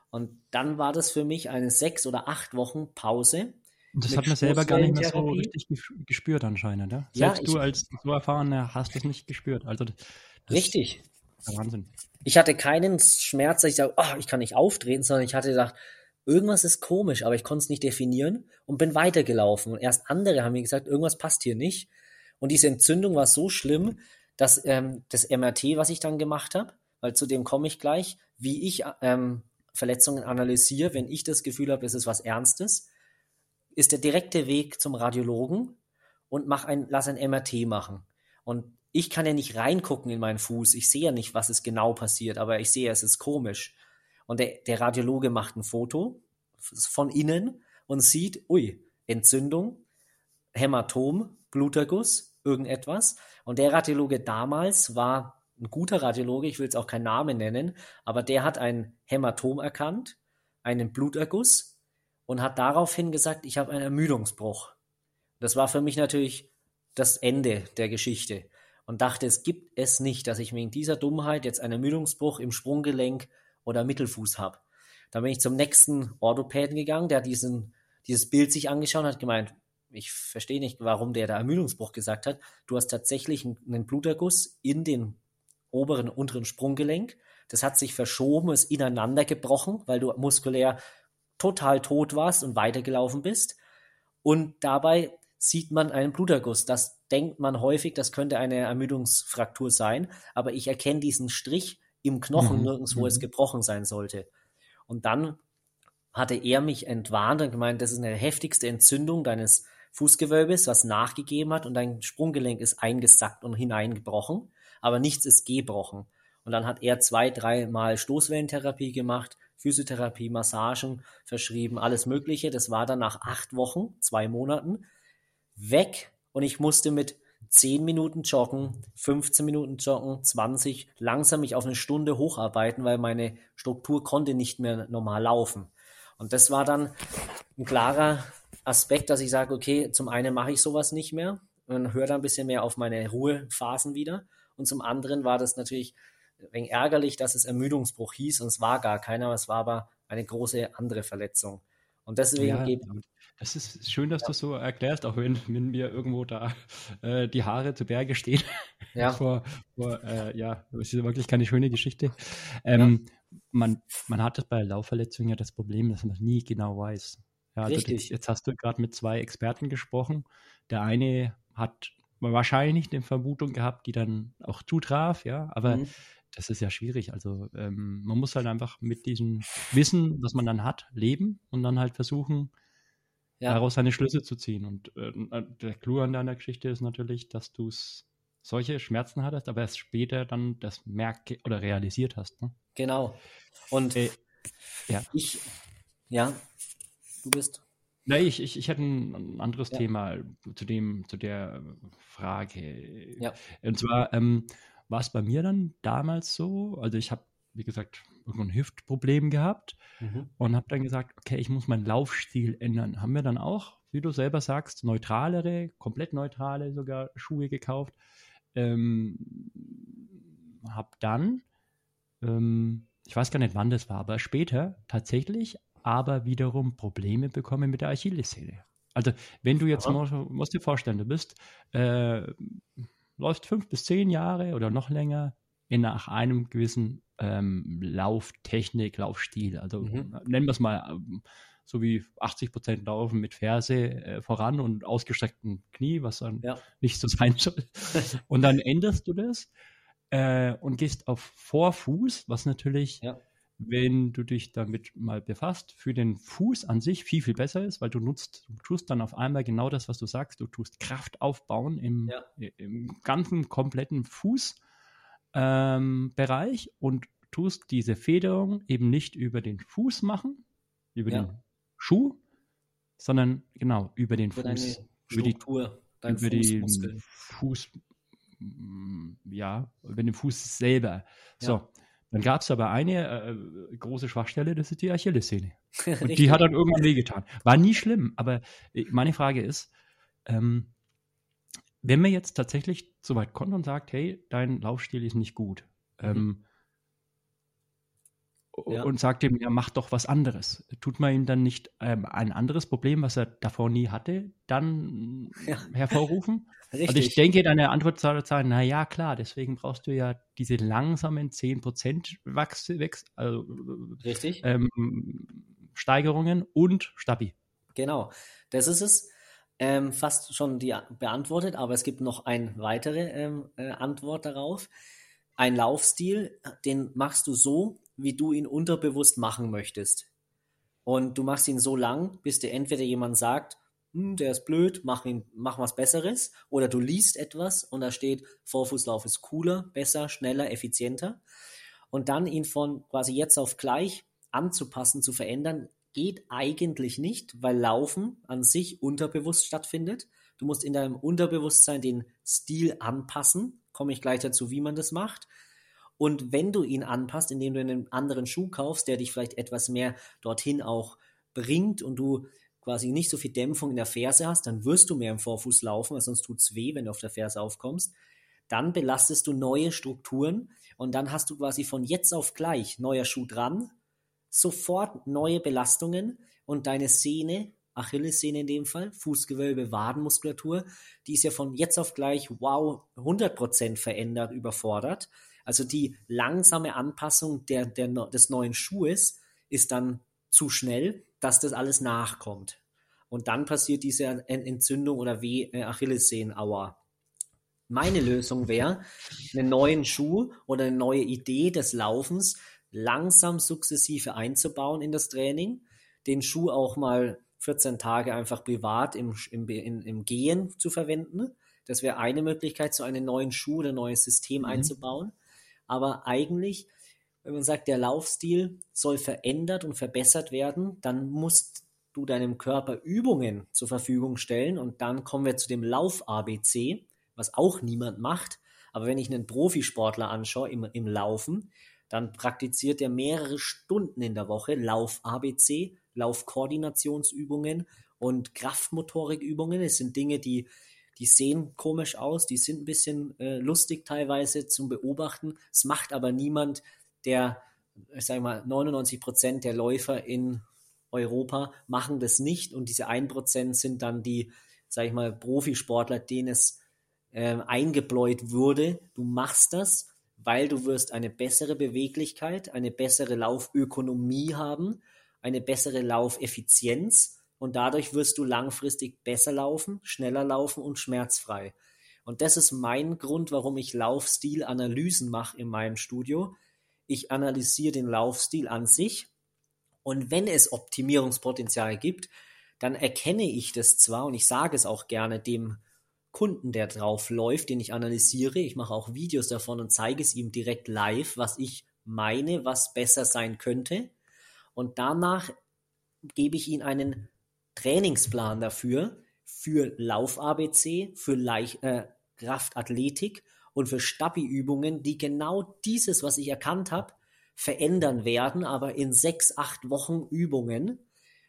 Und dann war das für mich eine sechs oder acht Wochen Pause. Und das hat man selber gar nicht mehr so richtig gespürt anscheinend. Ja? Selbst ja, du als so erfahrener hast das nicht gespürt. Also das richtig. Wahnsinn. Ich hatte keinen Schmerz, dass ich sage, oh, ich kann nicht auftreten, sondern ich hatte gedacht, irgendwas ist komisch, aber ich konnte es nicht definieren und bin weitergelaufen. Und erst andere haben mir gesagt, irgendwas passt hier nicht. Und diese Entzündung war so schlimm, dass ähm, das MRT, was ich dann gemacht habe, weil zu dem komme ich gleich, wie ich ähm, Verletzungen analysiere, wenn ich das Gefühl habe, es ist was Ernstes, ist der direkte Weg zum Radiologen und mach ein, lass ein MRT machen. Und ich kann ja nicht reingucken in meinen Fuß. Ich sehe ja nicht, was es genau passiert, aber ich sehe, es ist komisch. Und der, der Radiologe macht ein Foto von innen und sieht, ui, Entzündung, Hämatom, Bluterguss, irgendetwas. Und der Radiologe damals war ein guter Radiologe, ich will jetzt auch keinen Namen nennen, aber der hat ein Hämatom erkannt, einen Bluterguss und hat daraufhin gesagt, ich habe einen Ermüdungsbruch. Das war für mich natürlich das Ende der Geschichte und dachte, es gibt es nicht, dass ich wegen dieser Dummheit jetzt einen Ermüdungsbruch im Sprunggelenk oder Mittelfuß habe. Dann bin ich zum nächsten Orthopäden gegangen, der diesen, dieses Bild sich angeschaut hat gemeint, ich verstehe nicht, warum der da Ermüdungsbruch gesagt hat. Du hast tatsächlich einen Bluterguss in den oberen unteren Sprunggelenk. Das hat sich verschoben, ist ineinander gebrochen, weil du muskulär total tot warst und weitergelaufen bist. Und dabei sieht man einen Bluterguss. Das denkt man häufig, das könnte eine Ermüdungsfraktur sein, aber ich erkenne diesen Strich im Knochen mhm. nirgends, wo mhm. es gebrochen sein sollte. Und dann hatte er mich entwarnt und gemeint, das ist eine heftigste Entzündung deines Fußgewölbes, was nachgegeben hat und dein Sprunggelenk ist eingesackt und hineingebrochen aber nichts ist gebrochen. Und dann hat er zwei, dreimal Stoßwellentherapie gemacht, Physiotherapie, Massagen verschrieben, alles Mögliche. Das war dann nach acht Wochen, zwei Monaten, weg. Und ich musste mit zehn Minuten joggen, 15 Minuten joggen, 20, langsam mich auf eine Stunde hocharbeiten, weil meine Struktur konnte nicht mehr normal laufen. Und das war dann ein klarer Aspekt, dass ich sage, okay, zum einen mache ich sowas nicht mehr und höre da ein bisschen mehr auf meine Ruhephasen wieder. Und zum anderen war das natürlich ein wenig ärgerlich, dass es Ermüdungsbruch hieß und es war gar keiner, es war aber eine große andere Verletzung. Und deswegen ja, geht. Das ist schön, dass ja. du so erklärst, auch wenn, wenn mir irgendwo da äh, die Haare zu Berge stehen. Ja. vor, vor äh, ja, das ist wirklich keine schöne Geschichte. Ähm, ja. man, man hat das bei Laufverletzungen ja das Problem, dass man nie genau weiß. Ja, also Richtig. Jetzt, jetzt hast du gerade mit zwei Experten gesprochen. Der eine hat wahrscheinlich eine Vermutung gehabt, die dann auch zutraf, ja, aber mhm. das ist ja schwierig. Also ähm, man muss halt einfach mit diesem Wissen, was man dann hat, leben und dann halt versuchen, ja. daraus seine Schlüsse zu ziehen. Und äh, der Clou an deiner Geschichte ist natürlich, dass du solche Schmerzen hattest, aber erst später dann das merke oder realisiert hast. Ne? Genau. Und äh, ja. ich, ja, du bist. Nein, ich, ich, ich hätte ein anderes ja. Thema zu dem, zu der Frage. Ja. Und zwar ähm, war es bei mir dann damals so, also ich habe, wie gesagt, irgendein Hüftproblem gehabt mhm. und habe dann gesagt, okay, ich muss meinen Laufstil ändern. Haben wir dann auch, wie du selber sagst, neutralere, komplett neutrale sogar Schuhe gekauft. Ähm, habe dann, ähm, ich weiß gar nicht, wann das war, aber später tatsächlich aber wiederum Probleme bekommen mit der Achillessehne. Also wenn du jetzt, ja. musst, musst dir vorstellen, du bist, äh, läufst fünf bis zehn Jahre oder noch länger in nach einem gewissen ähm, Lauftechnik, Laufstil. Also mhm. nennen wir es mal ähm, so wie 80 Prozent Laufen mit Ferse äh, voran und ausgestreckten Knie, was dann ja. nicht so sein soll. und dann änderst du das äh, und gehst auf Vorfuß, was natürlich, ja. wenn du dich damit mal befasst, für den Fuß an sich viel, viel besser ist, weil du nutzt, du tust dann auf einmal genau das, was du sagst, du tust Kraft aufbauen im, ja. im ganzen kompletten Fuß ähm, Bereich und tust diese Federung eben nicht über den Fuß machen, über ja. den Schuh, sondern genau über den über Fuß. über die, über den Fuß, mm, ja, über den Fuß selber. So, ja. dann gab es aber eine äh, große Schwachstelle, das ist die Achillessehne. Und die hat dann irgendwann wehgetan. War nie schlimm, aber äh, meine Frage ist, ähm, wenn man jetzt tatsächlich so weit kommt und sagt, hey, dein Laufstil ist nicht gut, mhm. ähm, ja. und sagt ihm, ja, mach doch was anderes. Tut man ihm dann nicht ähm, ein anderes Problem, was er davor nie hatte, dann ja. hervorrufen? Richtig. Also ich denke, deine Antwort soll sein, na ja, klar, deswegen brauchst du ja diese langsamen 10% Wachs, also, Richtig. Ähm, Steigerungen und Stabi. Genau, das ist es ähm, fast schon die beantwortet, aber es gibt noch eine weitere ähm, äh, Antwort darauf. Ein Laufstil, den machst du so, wie du ihn unterbewusst machen möchtest. Und du machst ihn so lang, bis dir entweder jemand sagt, hm, der ist blöd, mach, ihn, mach was Besseres, oder du liest etwas und da steht, Vorfußlauf ist cooler, besser, schneller, effizienter. Und dann ihn von quasi jetzt auf gleich anzupassen, zu verändern, geht eigentlich nicht, weil Laufen an sich unterbewusst stattfindet. Du musst in deinem Unterbewusstsein den Stil anpassen. Komme ich gleich dazu, wie man das macht. Und wenn du ihn anpasst, indem du einen anderen Schuh kaufst, der dich vielleicht etwas mehr dorthin auch bringt und du quasi nicht so viel Dämpfung in der Ferse hast, dann wirst du mehr im Vorfuß laufen, weil sonst tut es weh, wenn du auf der Ferse aufkommst. Dann belastest du neue Strukturen und dann hast du quasi von jetzt auf gleich neuer Schuh dran, sofort neue Belastungen und deine Sehne, Achillessehne in dem Fall, Fußgewölbe, Wadenmuskulatur, die ist ja von jetzt auf gleich, wow, 100% verändert, überfordert. Also die langsame Anpassung der, der, des neuen Schuhes ist dann zu schnell, dass das alles nachkommt. Und dann passiert diese Entzündung oder Weh, äh, Achillessehnenauer. Meine Lösung wäre, einen neuen Schuh oder eine neue Idee des Laufens langsam sukzessive einzubauen in das Training, den Schuh auch mal 14 Tage einfach privat im, im, im, Gehen zu verwenden. Das wäre eine Möglichkeit, so einen neuen Schuh oder neues System mhm. einzubauen. Aber eigentlich, wenn man sagt, der Laufstil soll verändert und verbessert werden, dann musst du deinem Körper Übungen zur Verfügung stellen und dann kommen wir zu dem Lauf-ABC, was auch niemand macht. Aber wenn ich einen Profisportler anschaue im, im Laufen, dann praktiziert er mehrere Stunden in der Woche Lauf-ABC, Laufkoordinationsübungen und Kraftmotorikübungen. Es sind Dinge, die, die sehen komisch aus, die sind ein bisschen äh, lustig teilweise zum Beobachten. Es macht aber niemand, der, ich sage mal, 99 Prozent der Läufer in Europa machen das nicht und diese 1 Prozent sind dann die, sage ich mal, Profisportler, denen es äh, eingebläut wurde. Du machst das weil du wirst eine bessere Beweglichkeit, eine bessere Laufökonomie haben, eine bessere Laufeffizienz und dadurch wirst du langfristig besser laufen, schneller laufen und schmerzfrei. Und das ist mein Grund, warum ich Laufstilanalysen mache in meinem Studio. Ich analysiere den Laufstil an sich und wenn es Optimierungspotenzial gibt, dann erkenne ich das zwar und ich sage es auch gerne dem Kunden, der drauf läuft, den ich analysiere. Ich mache auch Videos davon und zeige es ihm direkt live, was ich meine, was besser sein könnte. Und danach gebe ich ihm einen Trainingsplan dafür, für Lauf-ABC, für Leicht, äh, Kraftathletik und für Stabi-Übungen, die genau dieses, was ich erkannt habe, verändern werden, aber in sechs, acht Wochen Übungen.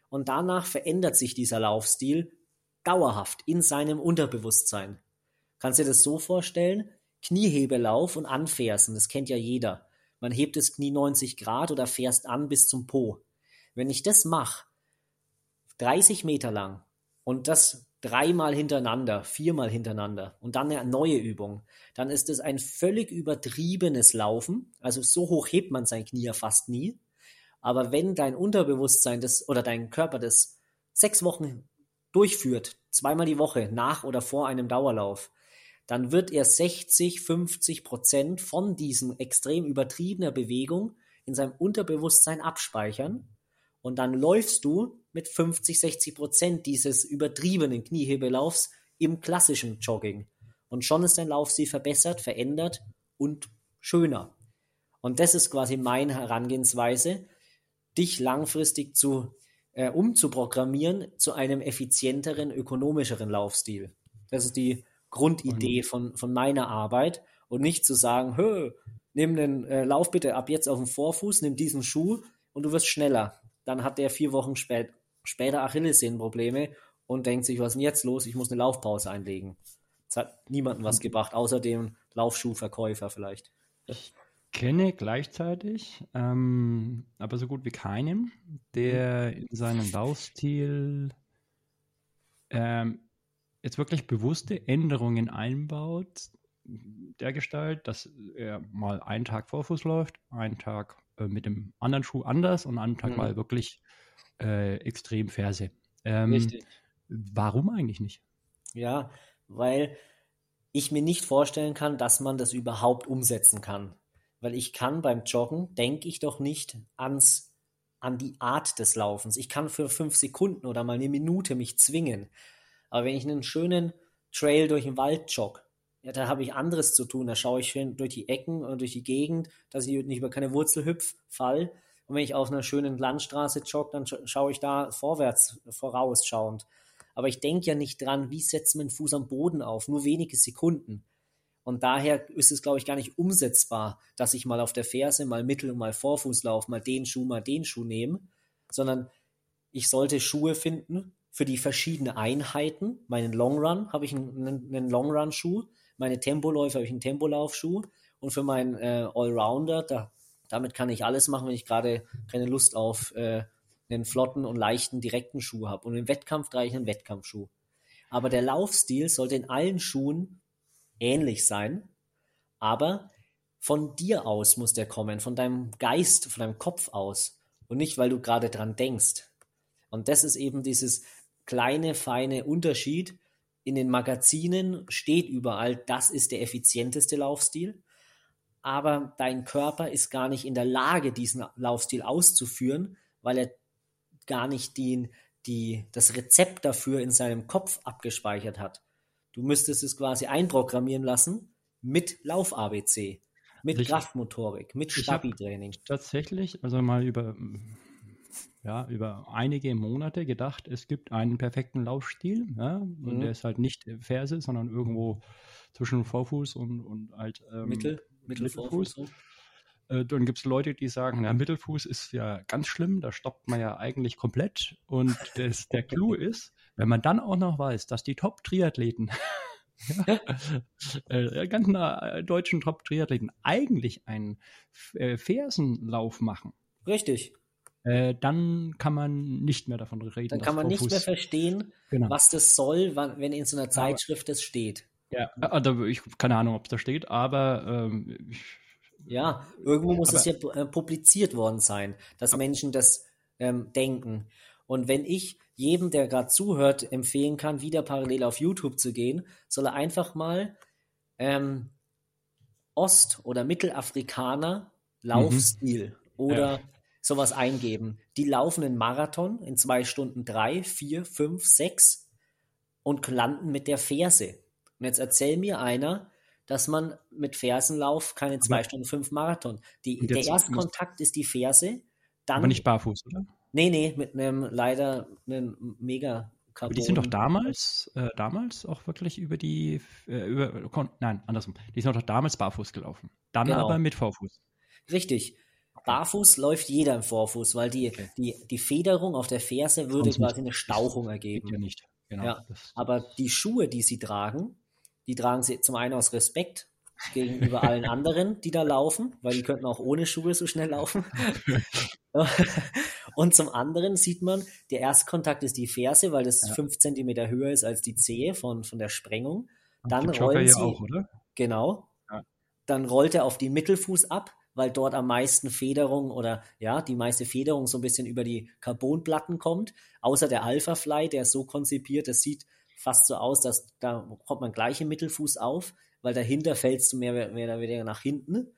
Und danach verändert sich dieser Laufstil dauerhaft in seinem Unterbewusstsein. Kannst du dir das so vorstellen? Kniehebelauf und Anfersen, das kennt ja jeder. Man hebt das Knie 90 Grad oder fährst an bis zum Po. Wenn ich das mache, 30 Meter lang und das dreimal hintereinander, viermal hintereinander und dann eine neue Übung, dann ist es ein völlig übertriebenes Laufen. Also so hoch hebt man sein Knie ja fast nie. Aber wenn dein Unterbewusstsein das oder dein Körper das sechs Wochen durchführt, zweimal die Woche, nach oder vor einem Dauerlauf, dann wird er 60, 50 Prozent von diesem extrem übertriebener Bewegung in seinem Unterbewusstsein abspeichern und dann läufst du mit 50, 60 Prozent dieses übertriebenen Kniehebelaufs im klassischen Jogging. Und schon ist dein Laufstil verbessert, verändert und schöner. Und das ist quasi meine Herangehensweise, dich langfristig zu äh, umzuprogrammieren zu einem effizienteren, ökonomischeren Laufstil. Das ist die Grundidee von, von meiner Arbeit und nicht zu sagen, Hö, nimm den äh, Lauf bitte ab jetzt auf den Vorfuß, nimm diesen Schuh und du wirst schneller. Dann hat der vier Wochen spät, später Achillessehnenprobleme und denkt sich, was ist denn jetzt los? Ich muss eine Laufpause einlegen. Das hat niemandem was gebracht, außer dem Laufschuhverkäufer vielleicht. Ich kenne gleichzeitig, ähm, aber so gut wie keinen, der in seinem Laufstil ähm, jetzt wirklich bewusste Änderungen einbaut, der Gestalt, dass er mal einen Tag Vorfuß läuft, einen Tag äh, mit dem anderen Schuh anders und einen Tag mhm. mal wirklich äh, extrem Ferse. Ähm, Richtig. Warum eigentlich nicht? Ja, weil ich mir nicht vorstellen kann, dass man das überhaupt umsetzen kann. Weil ich kann beim Joggen, denke ich doch nicht ans, an die Art des Laufens. Ich kann für fünf Sekunden oder mal eine Minute mich zwingen. Aber wenn ich einen schönen Trail durch den Wald jogge, ja, da habe ich anderes zu tun. Da schaue ich schön durch die Ecken und durch die Gegend, dass ich nicht über keine Wurzel hüpf, fall. Und wenn ich auf einer schönen Landstraße jogge, dann schaue ich da vorwärts, vorausschauend. Aber ich denke ja nicht dran, wie setzt man Fuß am Boden auf, nur wenige Sekunden. Und daher ist es, glaube ich, gar nicht umsetzbar, dass ich mal auf der Ferse, mal Mittel- und mal Vorfuß laufe, mal den Schuh, mal den Schuh nehme, sondern ich sollte Schuhe finden für die verschiedenen Einheiten. Meinen Long Run habe ich einen, einen Long Run Schuh, meine Tempoläufe habe ich einen Tempolaufschuh und für meinen äh, Allrounder, da, damit kann ich alles machen, wenn ich gerade keine Lust auf äh, einen flotten und leichten direkten Schuh habe. Und im Wettkampf trage ich einen Wettkampfschuh. Aber der Laufstil sollte in allen Schuhen ähnlich sein, aber von dir aus muss der kommen, von deinem Geist, von deinem Kopf aus und nicht, weil du gerade dran denkst. Und das ist eben dieses kleine, feine Unterschied. In den Magazinen steht überall, das ist der effizienteste Laufstil, aber dein Körper ist gar nicht in der Lage, diesen Laufstil auszuführen, weil er gar nicht die, die, das Rezept dafür in seinem Kopf abgespeichert hat. Du müsstest es quasi einprogrammieren lassen mit Lauf-ABC, mit ich, Kraftmotorik, mit Stabi-Training. Tatsächlich, also mal über, ja, über einige Monate gedacht, es gibt einen perfekten Laufstil. Ja, und mhm. der ist halt nicht Ferse, sondern irgendwo zwischen Vorfuß und, und halt ähm, Mittel, Mittelfuß. Mittelfuß. Äh, dann gibt es Leute, die sagen, der Mittelfuß ist ja ganz schlimm, da stoppt man ja eigentlich komplett. Und das, der Clou ist, wenn man dann auch noch weiß, dass die Top-Triathleten, ja, äh, ganzen äh, deutschen Top-Triathleten eigentlich einen äh, Fersenlauf machen. Richtig. Äh, dann kann man nicht mehr davon reden. Dann kann man nicht mehr verstehen, genau. was das soll, wenn in so einer Zeitschrift das steht. Ja, also ich keine Ahnung, ob es da steht, aber ähm, ich, ja, irgendwo muss es ja publiziert worden sein, dass Menschen das ähm, denken. Und wenn ich jedem, der gerade zuhört, empfehlen kann, wieder parallel auf YouTube zu gehen, soll er einfach mal ähm, Ost- oder Mittelafrikaner Laufstil mhm. oder ja. sowas eingeben. Die laufen einen Marathon in zwei Stunden drei, vier, fünf, sechs und landen mit der Ferse. Und jetzt erzähl mir einer, dass man mit Fersenlauf keine zwei Stunden fünf Marathon. Die, der erste Kontakt ist die Ferse. Dann, aber nicht barfuß, oder? Nee, nee, mit einem leider einem mega Carbon. die sind doch damals, äh, damals auch wirklich über die, äh, über, nein, andersrum. Die sind doch damals barfuß gelaufen. Dann genau. aber mit Vorfuß. Richtig. Barfuß läuft jeder im Vorfuß, weil die, okay. die, die Federung auf der Ferse würde quasi eine Stauchung ergeben. Ja, nicht. Genau. Ja. Aber die Schuhe, die sie tragen, die tragen sie zum einen aus Respekt gegenüber allen anderen, die da laufen, weil die könnten auch ohne Schuhe so schnell laufen. Und zum anderen sieht man, der Erstkontakt ist die Ferse, weil das ja. fünf Zentimeter höher ist als die Zehe von, von der Sprengung. Dann rollen sie, auch, Genau. Ja. Dann rollt er auf die Mittelfuß ab, weil dort am meisten Federung oder ja, die meiste Federung so ein bisschen über die Carbonplatten kommt. Außer der Alpha Fly, der ist so konzipiert, das sieht fast so aus, dass da kommt man gleich im Mittelfuß auf, weil dahinter fällst du mehr, mehr oder weniger nach hinten.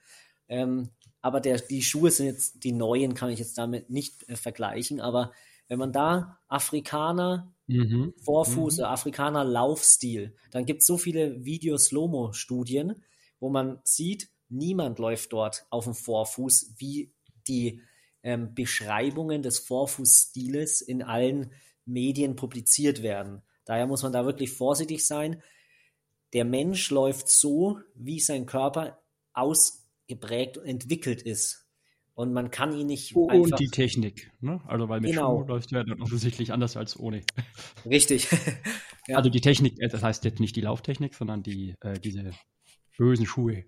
Ähm, aber der, die Schuhe sind jetzt, die neuen kann ich jetzt damit nicht äh, vergleichen, aber wenn man da Afrikaner mhm. Vorfuß, mhm. Afrikaner Laufstil, dann gibt es so viele Video-Slomo-Studien, wo man sieht, Niemand läuft dort auf dem Vorfuß, wie die ähm, Beschreibungen des Vorfußstiles in allen Medien publiziert werden. Daher muss man da wirklich vorsichtig sein. Der Mensch läuft so, wie sein Körper ausgeprägt und entwickelt ist. Und man kann ihn nicht. Oh, und die Technik. Ne? Also, weil mit genau. Schuhen läuft ja dann offensichtlich anders als ohne. Richtig. ja. Also, die Technik, äh, das heißt jetzt nicht die Lauftechnik, sondern die, äh, diese bösen Schuhe.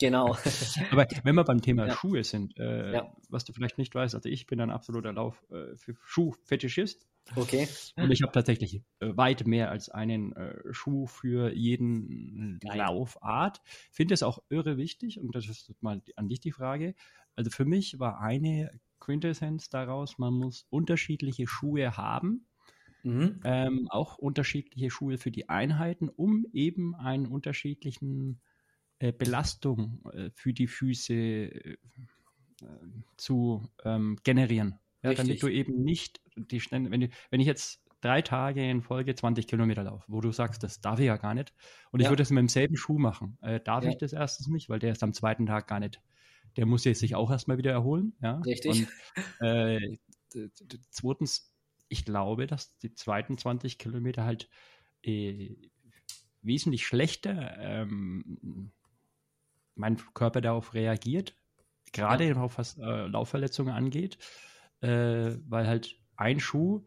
Genau. Aber wenn wir beim Thema ja. Schuhe sind, äh, ja. was du vielleicht nicht weißt, also ich bin ein absoluter Lauf äh, für Schuhfetischist. Okay. Und ich habe tatsächlich äh, weit mehr als einen äh, Schuh für jeden Geil. Laufart. Finde es auch irre wichtig und das ist mal an dich die Frage. Also für mich war eine Quintessenz daraus, man muss unterschiedliche Schuhe haben. Mhm. Ähm, auch unterschiedliche Schuhe für die Einheiten, um eben einen unterschiedlichen äh, Belastung äh, für die Füße äh, zu ähm, generieren. Ja, damit du eben nicht die schnell, wenn, du, wenn ich jetzt drei Tage in Folge 20 Kilometer laufe, wo du sagst, das darf ich ja gar nicht, und ja. ich würde das mit demselben Schuh machen, darf ja. ich das erstens nicht, weil der ist am zweiten Tag gar nicht. Der muss jetzt sich auch erstmal wieder erholen. Ja? Richtig. Und, zweitens, ich glaube, dass die zweiten 20 Kilometer halt äh, wesentlich schlechter ähm, mein Körper darauf reagiert, gerade ja. was äh, Laufverletzungen angeht, äh, weil halt ein Schuh,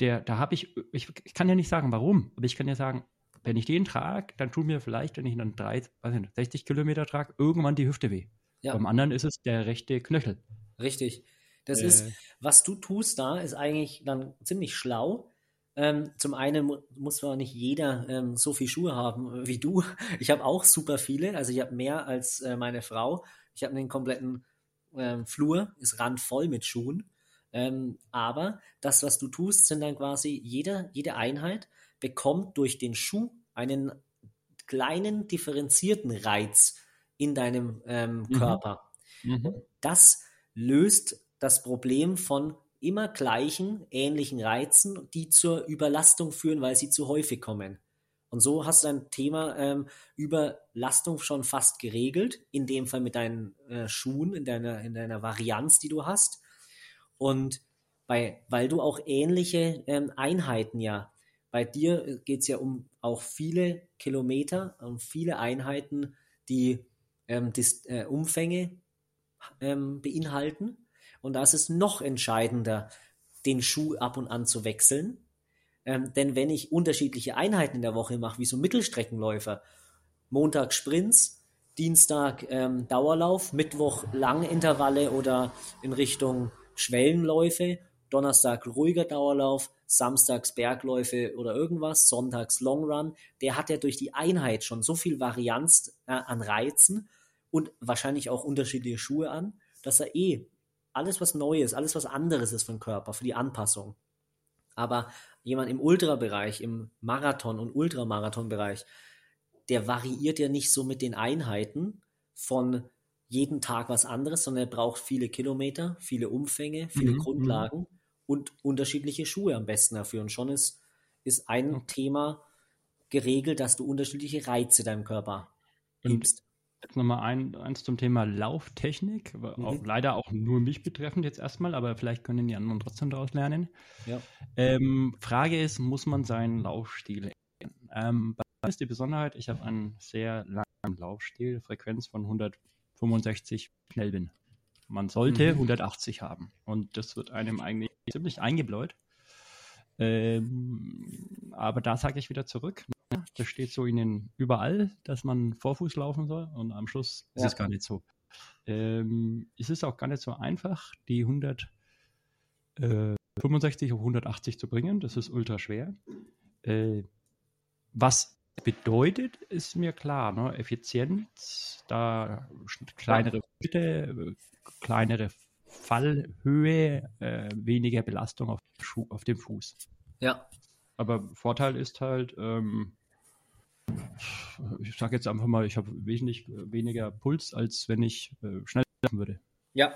der, da habe ich, ich, ich, kann ja nicht sagen, warum, aber ich kann ja sagen, wenn ich den trage, dann tut mir vielleicht, wenn ich dann drei, weiß nicht, 60 Kilometer trage, irgendwann die Hüfte weh. Ja. Beim anderen ist es der rechte Knöchel. Richtig. Das äh, ist, was du tust da, ist eigentlich dann ziemlich schlau, ähm, zum einen mu muss zwar nicht jeder ähm, so viel Schuhe haben wie du. Ich habe auch super viele, also ich habe mehr als äh, meine Frau. Ich habe den kompletten ähm, Flur, ist randvoll mit Schuhen. Ähm, aber das, was du tust, sind dann quasi jede, jede Einheit bekommt durch den Schuh einen kleinen differenzierten Reiz in deinem ähm, mhm. Körper. Mhm. Das löst das Problem von immer gleichen, ähnlichen Reizen, die zur Überlastung führen, weil sie zu häufig kommen. Und so hast du dein Thema ähm, Überlastung schon fast geregelt, in dem Fall mit deinen äh, Schuhen, in deiner, in deiner Varianz, die du hast. Und bei, weil du auch ähnliche ähm, Einheiten ja, bei dir geht es ja um auch viele Kilometer, um viele Einheiten, die ähm, äh, Umfänge ähm, beinhalten. Und da ist es noch entscheidender, den Schuh ab und an zu wechseln. Ähm, denn wenn ich unterschiedliche Einheiten in der Woche mache, wie so Mittelstreckenläufer, Montag Sprints, Dienstag ähm, Dauerlauf, Mittwoch Langintervalle oder in Richtung Schwellenläufe, Donnerstag ruhiger Dauerlauf, Samstags Bergläufe oder irgendwas, Sonntags Longrun, der hat ja durch die Einheit schon so viel Varianz äh, an Reizen und wahrscheinlich auch unterschiedliche Schuhe an, dass er eh alles was Neues, alles was anderes ist für den Körper, für die Anpassung. Aber jemand im Ultrabereich, im Marathon- und Ultramarathonbereich, der variiert ja nicht so mit den Einheiten von jeden Tag was anderes, sondern er braucht viele Kilometer, viele Umfänge, viele mhm, Grundlagen mhm. und unterschiedliche Schuhe am besten dafür. Und schon ist, ist ein. Thema geregelt, dass du unterschiedliche Reize deinem Körper gibst. Jetzt nochmal ein, eins zum Thema Lauftechnik. Mhm. Auch, leider auch nur mich betreffend jetzt erstmal, aber vielleicht können die anderen trotzdem daraus lernen. Ja. Ähm, Frage ist, muss man seinen Laufstil ändern? Ähm, bei mir ist die Besonderheit, ich habe einen sehr langen Laufstil, Frequenz von 165 schnell bin. Man sollte mhm. 180 haben. Und das wird einem eigentlich ziemlich eingebläut. Ähm, aber da sage ich wieder zurück. Das steht so ihnen überall, dass man Vorfuß laufen soll und am Schluss ja. ist es gar nicht so. Ähm, es ist auch gar nicht so einfach, die 165 auf 180 zu bringen. Das ist ultra schwer. Äh, was bedeutet, ist mir klar. Ne? Effizienz, da kleinere Schritte, kleinere Fallhöhe, äh, weniger Belastung auf, auf dem Fuß. Ja. Aber Vorteil ist halt, ähm, ich sage jetzt einfach mal, ich habe wesentlich weniger Puls, als wenn ich äh, schnell laufen würde. Ja.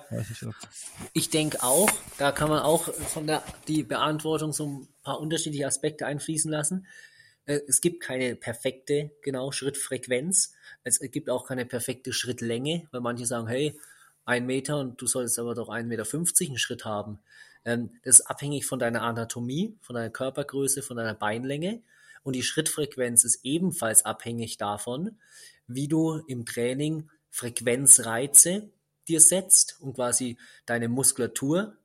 Ich denke auch, da kann man auch von der die Beantwortung so ein paar unterschiedliche Aspekte einfließen lassen. Äh, es gibt keine perfekte, genau, Schrittfrequenz. Es gibt auch keine perfekte Schrittlänge, weil manche sagen, hey, ein Meter und du solltest aber doch 1,50 Meter einen Schritt haben. Ähm, das ist abhängig von deiner Anatomie, von deiner Körpergröße, von deiner Beinlänge. Und die Schrittfrequenz ist ebenfalls abhängig davon, wie du im Training Frequenzreize dir setzt und quasi deine Muskulatur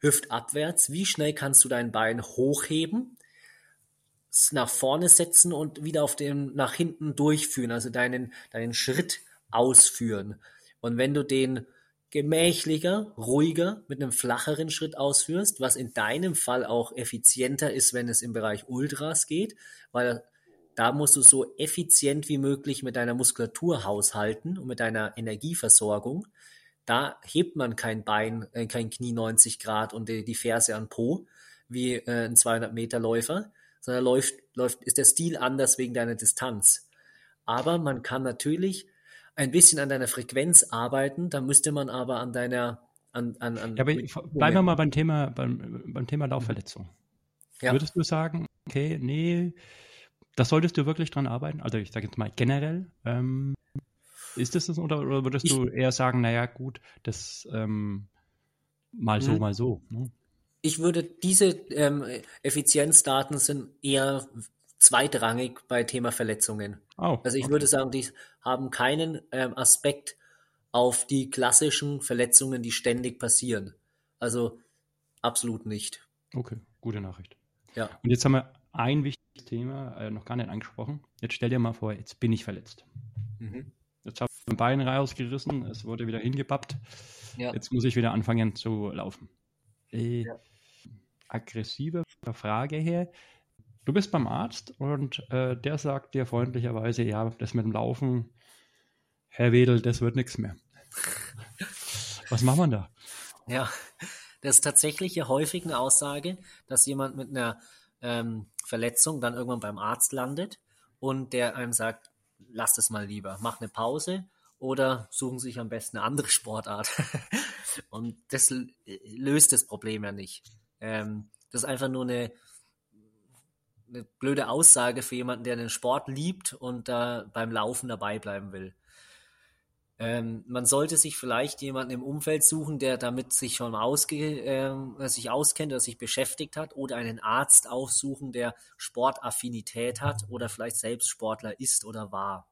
hüftabwärts, wie schnell kannst du dein Bein hochheben, nach vorne setzen und wieder auf dem nach hinten durchführen, also deinen, deinen Schritt ausführen. Und wenn du den gemächlicher, ruhiger, mit einem flacheren Schritt ausführst, was in deinem Fall auch effizienter ist, wenn es im Bereich Ultras geht, weil da musst du so effizient wie möglich mit deiner Muskulatur haushalten und mit deiner Energieversorgung. Da hebt man kein Bein, äh, kein Knie 90 Grad und die, Ferse an Po wie äh, ein 200 Meter Läufer, sondern läuft, läuft, ist der Stil anders wegen deiner Distanz. Aber man kann natürlich ein bisschen an deiner Frequenz arbeiten, da müsste man aber an deiner an, an, an ja, aber bleiben wir mal beim Thema, beim, beim Thema Laufverletzung. Ja. Würdest du sagen, okay, nee, das solltest du wirklich dran arbeiten? Also ich sage jetzt mal generell, ähm, ist das das oder, oder würdest ich, du eher sagen, naja gut, das ähm, mal so, hm. mal so? Ne? Ich würde diese ähm, Effizienzdaten sind eher zweitrangig bei Thema Verletzungen. Oh, also ich okay. würde sagen, die haben keinen ähm, Aspekt auf die klassischen Verletzungen, die ständig passieren. Also absolut nicht. Okay, gute Nachricht. Ja. Und jetzt haben wir ein wichtiges Thema äh, noch gar nicht angesprochen. Jetzt stell dir mal vor, jetzt bin ich verletzt. Mhm. Jetzt habe ich mein Bein rausgerissen, es wurde wieder hingebappt. Ja. Jetzt muss ich wieder anfangen zu laufen. Äh, ja. Aggressive Frage her. Du bist beim Arzt und äh, der sagt dir freundlicherweise, ja, das mit dem Laufen, Herr Wedel, das wird nichts mehr. Was macht man da? Ja, das ist tatsächlich ja häufig eine Aussage, dass jemand mit einer ähm, Verletzung dann irgendwann beim Arzt landet und der einem sagt, lass es mal lieber, mach eine Pause oder suchen sich am besten eine andere Sportart. und das löst das Problem ja nicht. Ähm, das ist einfach nur eine eine blöde Aussage für jemanden, der den Sport liebt und da beim Laufen dabei bleiben will. Ähm, man sollte sich vielleicht jemanden im Umfeld suchen, der damit sich schon ausge, äh, sich auskennt oder sich beschäftigt hat, oder einen Arzt aufsuchen, der Sportaffinität hat oder vielleicht selbst Sportler ist oder war.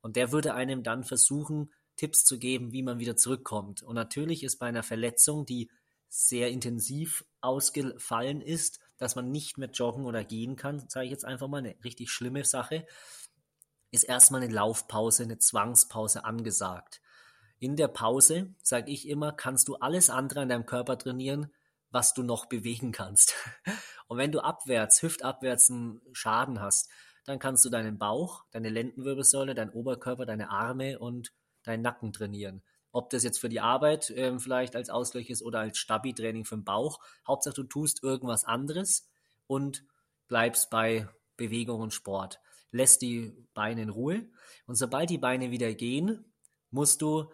Und der würde einem dann versuchen, Tipps zu geben, wie man wieder zurückkommt. Und natürlich ist bei einer Verletzung, die sehr intensiv ausgefallen ist, dass man nicht mehr joggen oder gehen kann, sage ich jetzt einfach mal, eine richtig schlimme Sache, ist erstmal eine Laufpause, eine Zwangspause angesagt. In der Pause, sage ich immer, kannst du alles andere an deinem Körper trainieren, was du noch bewegen kannst. Und wenn du abwärts, hüftabwärts einen Schaden hast, dann kannst du deinen Bauch, deine Lendenwirbelsäule, deinen Oberkörper, deine Arme und deinen Nacken trainieren. Ob das jetzt für die Arbeit ähm, vielleicht als Ausgleich ist oder als Stabi-Training für den Bauch. Hauptsache, du tust irgendwas anderes und bleibst bei Bewegung und Sport. Lässt die Beine in Ruhe. Und sobald die Beine wieder gehen, musst du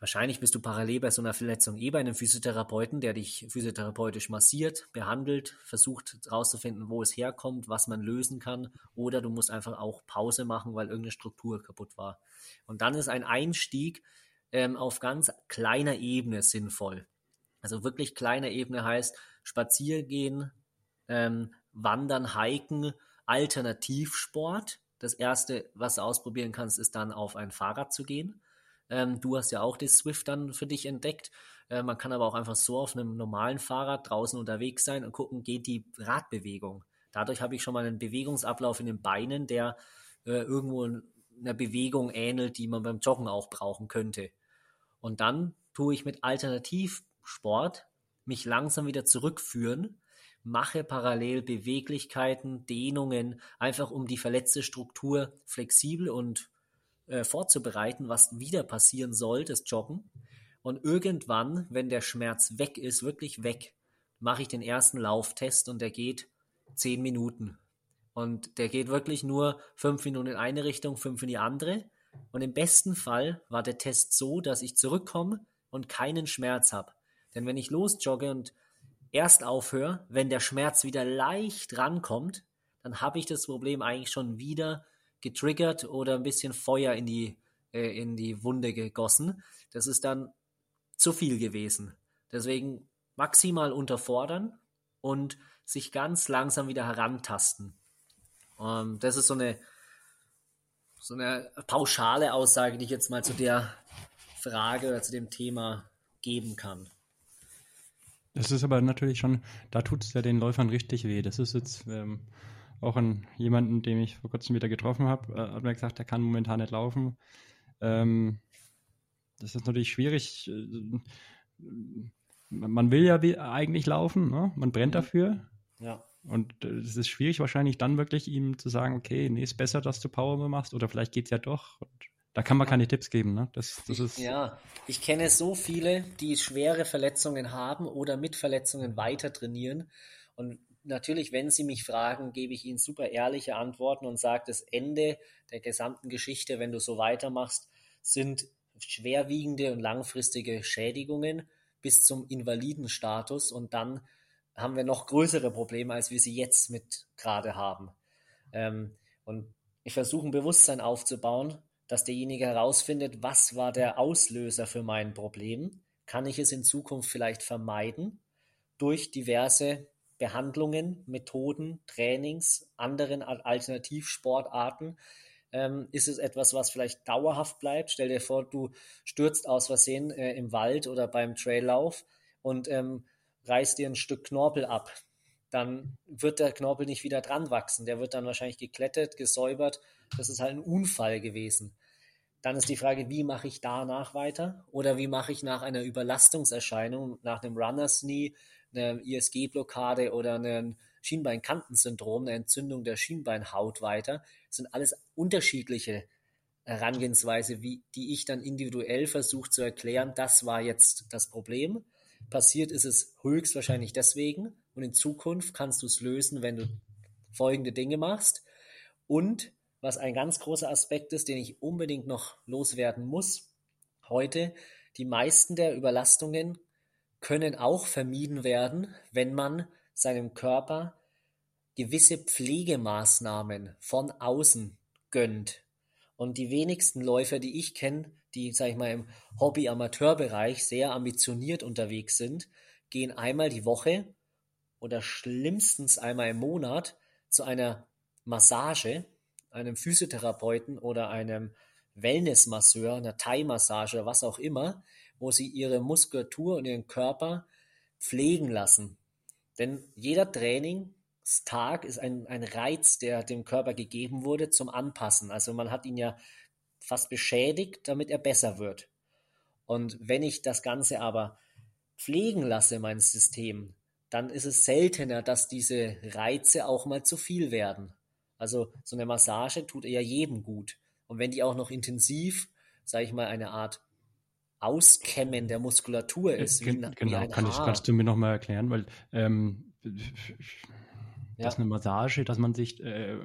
Wahrscheinlich bist du parallel bei so einer Verletzung eh bei einem Physiotherapeuten, der dich physiotherapeutisch massiert, behandelt, versucht herauszufinden, wo es herkommt, was man lösen kann. Oder du musst einfach auch Pause machen, weil irgendeine Struktur kaputt war. Und dann ist ein Einstieg ähm, auf ganz kleiner Ebene sinnvoll. Also wirklich kleiner Ebene heißt Spaziergehen, ähm, Wandern, Hiken, Alternativsport. Das erste, was du ausprobieren kannst, ist dann auf ein Fahrrad zu gehen. Ähm, du hast ja auch das Swift dann für dich entdeckt. Äh, man kann aber auch einfach so auf einem normalen Fahrrad draußen unterwegs sein und gucken, geht die Radbewegung. Dadurch habe ich schon mal einen Bewegungsablauf in den Beinen, der äh, irgendwo einer Bewegung ähnelt, die man beim Joggen auch brauchen könnte. Und dann tue ich mit Alternativsport mich langsam wieder zurückführen, mache parallel Beweglichkeiten, Dehnungen, einfach um die verletzte Struktur flexibel und äh, vorzubereiten, was wieder passieren soll, das Joggen. Und irgendwann, wenn der Schmerz weg ist, wirklich weg, mache ich den ersten Lauftest und der geht zehn Minuten. Und der geht wirklich nur fünf Minuten in eine Richtung, fünf in die andere. Und im besten Fall war der Test so, dass ich zurückkomme und keinen Schmerz habe. Denn wenn ich losjogge und erst aufhöre, wenn der Schmerz wieder leicht rankommt, dann habe ich das Problem eigentlich schon wieder getriggert oder ein bisschen Feuer in die, äh, in die Wunde gegossen. Das ist dann zu viel gewesen. Deswegen maximal unterfordern und sich ganz langsam wieder herantasten. Ähm, das ist so eine, so eine pauschale Aussage, die ich jetzt mal zu der Frage oder zu dem Thema geben kann. Das ist aber natürlich schon, da tut es ja den Läufern richtig weh. Das ist jetzt ähm, auch an jemanden, den ich vor kurzem wieder getroffen habe, äh, hat mir gesagt, er kann momentan nicht laufen. Ähm, das ist natürlich schwierig. Äh, man will ja eigentlich laufen, ne? man brennt mhm. dafür. Ja. Und es ist schwierig wahrscheinlich dann wirklich ihm zu sagen, okay, nee, ist besser, dass du Power machst oder vielleicht geht es ja doch. Und da kann man keine Tipps geben, ne? Das, das ist ja, ich kenne so viele, die schwere Verletzungen haben oder mit Verletzungen weiter trainieren. Und natürlich, wenn Sie mich fragen, gebe ich Ihnen super ehrliche Antworten und sage, das Ende der gesamten Geschichte, wenn du so weitermachst, sind schwerwiegende und langfristige Schädigungen bis zum Invalidenstatus und dann haben wir noch größere Probleme, als wir sie jetzt mit gerade haben. Ähm, und ich versuche ein Bewusstsein aufzubauen, dass derjenige herausfindet, was war der Auslöser für mein Problem? Kann ich es in Zukunft vielleicht vermeiden durch diverse Behandlungen, Methoden, Trainings, anderen Alternativsportarten? Ähm, ist es etwas, was vielleicht dauerhaft bleibt? Stell dir vor, du stürzt aus Versehen äh, im Wald oder beim Traillauf und ähm, reißt dir ein Stück Knorpel ab. Dann wird der Knorpel nicht wieder dran wachsen. Der wird dann wahrscheinlich geklettet, gesäubert. Das ist halt ein Unfall gewesen. Dann ist die Frage, wie mache ich danach weiter? Oder wie mache ich nach einer Überlastungserscheinung, nach einem Runner's Knee, einer ISG-Blockade oder einem Schienbeinkantensyndrom, eine Entzündung der Schienbeinhaut weiter. Das sind alles unterschiedliche Herangehensweise, wie, die ich dann individuell versuche zu erklären, das war jetzt das Problem. Passiert ist es höchstwahrscheinlich deswegen und in Zukunft kannst du es lösen, wenn du folgende Dinge machst. Und was ein ganz großer Aspekt ist, den ich unbedingt noch loswerden muss, heute, die meisten der Überlastungen können auch vermieden werden, wenn man seinem Körper gewisse Pflegemaßnahmen von außen gönnt. Und die wenigsten Läufer, die ich kenne, die, sag ich mal, im Hobby-Amateur-Bereich sehr ambitioniert unterwegs sind, gehen einmal die Woche oder schlimmstens einmal im Monat zu einer Massage, einem Physiotherapeuten oder einem Wellnessmasseur, einer Thai-Massage, was auch immer, wo sie ihre Muskulatur und ihren Körper pflegen lassen. Denn jeder Trainingstag ist ein, ein Reiz, der dem Körper gegeben wurde zum Anpassen. Also man hat ihn ja fast beschädigt, damit er besser wird. Und wenn ich das Ganze aber pflegen lasse, mein System, dann ist es seltener, dass diese Reize auch mal zu viel werden. Also so eine Massage tut eher jedem gut. Und wenn die auch noch intensiv, sage ich mal, eine Art Auskämmen der Muskulatur ist. Wie, genau, wie kann ich, kannst du mir nochmal erklären, weil ähm, ja. dass eine Massage, dass man sich äh,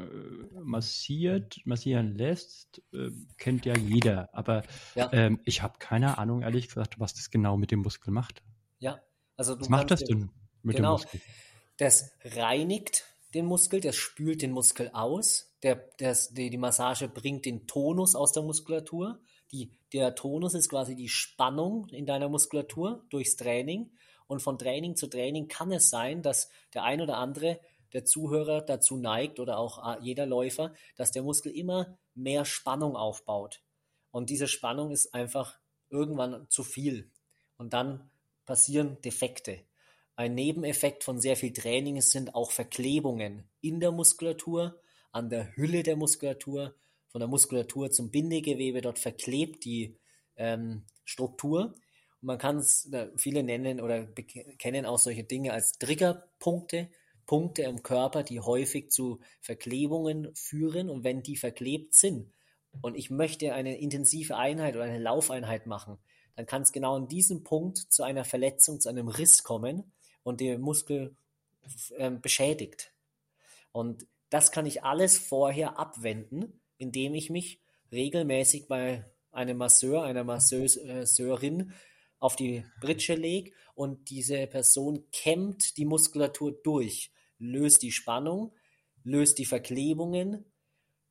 massiert, massieren lässt, äh, kennt ja jeder. Aber ja. ähm, ich habe keine Ahnung, ehrlich gesagt, was das genau mit dem Muskel macht. Ja, also was macht das denn mit genau, dem Muskel? Das reinigt den Muskel, das spült den Muskel aus. Der, das, die, die Massage bringt den Tonus aus der Muskulatur. Die, der Tonus ist quasi die Spannung in deiner Muskulatur durchs Training. Und von Training zu Training kann es sein, dass der ein oder andere der Zuhörer dazu neigt oder auch jeder Läufer, dass der Muskel immer mehr Spannung aufbaut. Und diese Spannung ist einfach irgendwann zu viel. Und dann passieren Defekte. Ein Nebeneffekt von sehr viel Training sind auch Verklebungen in der Muskulatur, an der Hülle der Muskulatur, von der Muskulatur zum Bindegewebe. Dort verklebt die ähm, Struktur. Und man kann es, viele nennen oder kennen auch solche Dinge als Triggerpunkte, Punkte im Körper, die häufig zu Verklebungen führen. Und wenn die verklebt sind und ich möchte eine intensive Einheit oder eine Laufeinheit machen, dann kann es genau an diesem Punkt zu einer Verletzung, zu einem Riss kommen und der Muskel äh, beschädigt. Und das kann ich alles vorher abwenden, indem ich mich regelmäßig bei einem Masseur, einer Masseurin auf die Britsche lege und diese Person kämmt die Muskulatur durch, löst die Spannung, löst die Verklebungen,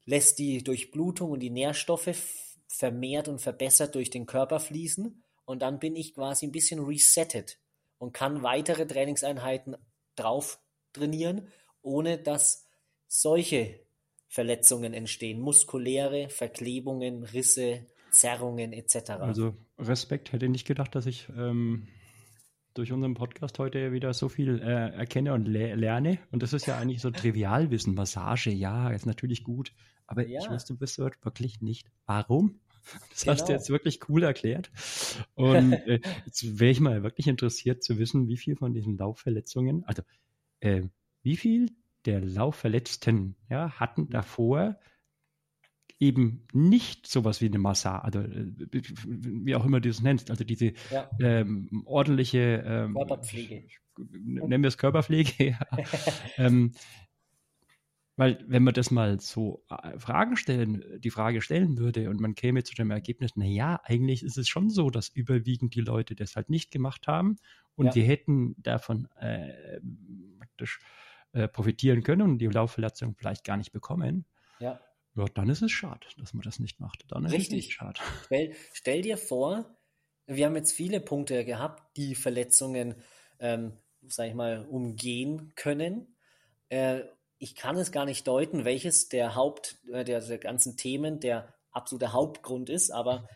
lässt die Durchblutung und die Nährstoffe vermehrt und verbessert durch den Körper fließen und dann bin ich quasi ein bisschen resettet und kann weitere Trainingseinheiten drauf trainieren, ohne dass solche Verletzungen entstehen, muskuläre Verklebungen, Risse, Zerrungen etc. Also Respekt, hätte nicht gedacht, dass ich ähm, durch unseren Podcast heute wieder so viel äh, erkenne und le lerne. Und das ist ja eigentlich so Trivialwissen. Massage, ja, ist natürlich gut. Aber ja. ich wusste bis wirklich nicht, warum das genau. hast du genau. jetzt wirklich cool erklärt. Und äh, jetzt wäre ich mal wirklich interessiert zu wissen, wie viel von diesen Laufverletzungen, also äh, wie viel der Laufverletzten ja, hatten davor eben nicht sowas wie eine Massage, also äh, wie auch immer du es nennst, also diese ja. ähm, ordentliche ähm, Körperpflege. Nennen wir es Körperpflege, ja. ähm, weil wenn man das mal so äh, Fragen stellen, die Frage stellen würde und man käme zu dem Ergebnis, na ja, eigentlich ist es schon so, dass überwiegend die Leute das halt nicht gemacht haben und ja. die hätten davon äh, praktisch äh, profitieren können und die Laufverletzung vielleicht gar nicht bekommen. Ja. Ja, dann ist es schade, dass man das nicht macht. Dann Richtig. schade. Stell, stell, dir vor, wir haben jetzt viele Punkte gehabt, die Verletzungen, ähm, sag ich mal, umgehen können. Äh, ich kann es gar nicht deuten, welches der Haupt, äh, der, der ganzen Themen der absolute Hauptgrund ist, aber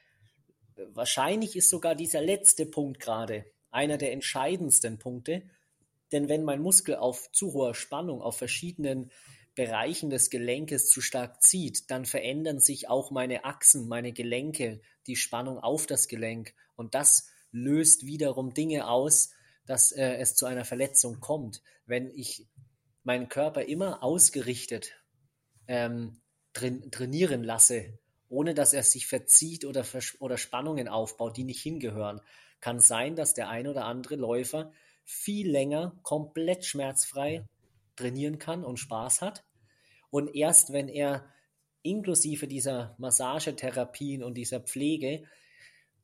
wahrscheinlich ist sogar dieser letzte Punkt gerade einer der entscheidendsten Punkte. Denn wenn mein Muskel auf zu hoher Spannung auf verschiedenen Bereichen des Gelenkes zu stark zieht, dann verändern sich auch meine Achsen, meine Gelenke, die Spannung auf das Gelenk. Und das löst wiederum Dinge aus, dass äh, es zu einer Verletzung kommt. Wenn ich meinen Körper immer ausgerichtet ähm, train trainieren lasse, ohne dass er sich verzieht oder, oder Spannungen aufbaut, die nicht hingehören, kann sein, dass der ein oder andere Läufer viel länger komplett schmerzfrei trainieren kann und Spaß hat. Und erst wenn er inklusive dieser Massagetherapien und dieser Pflege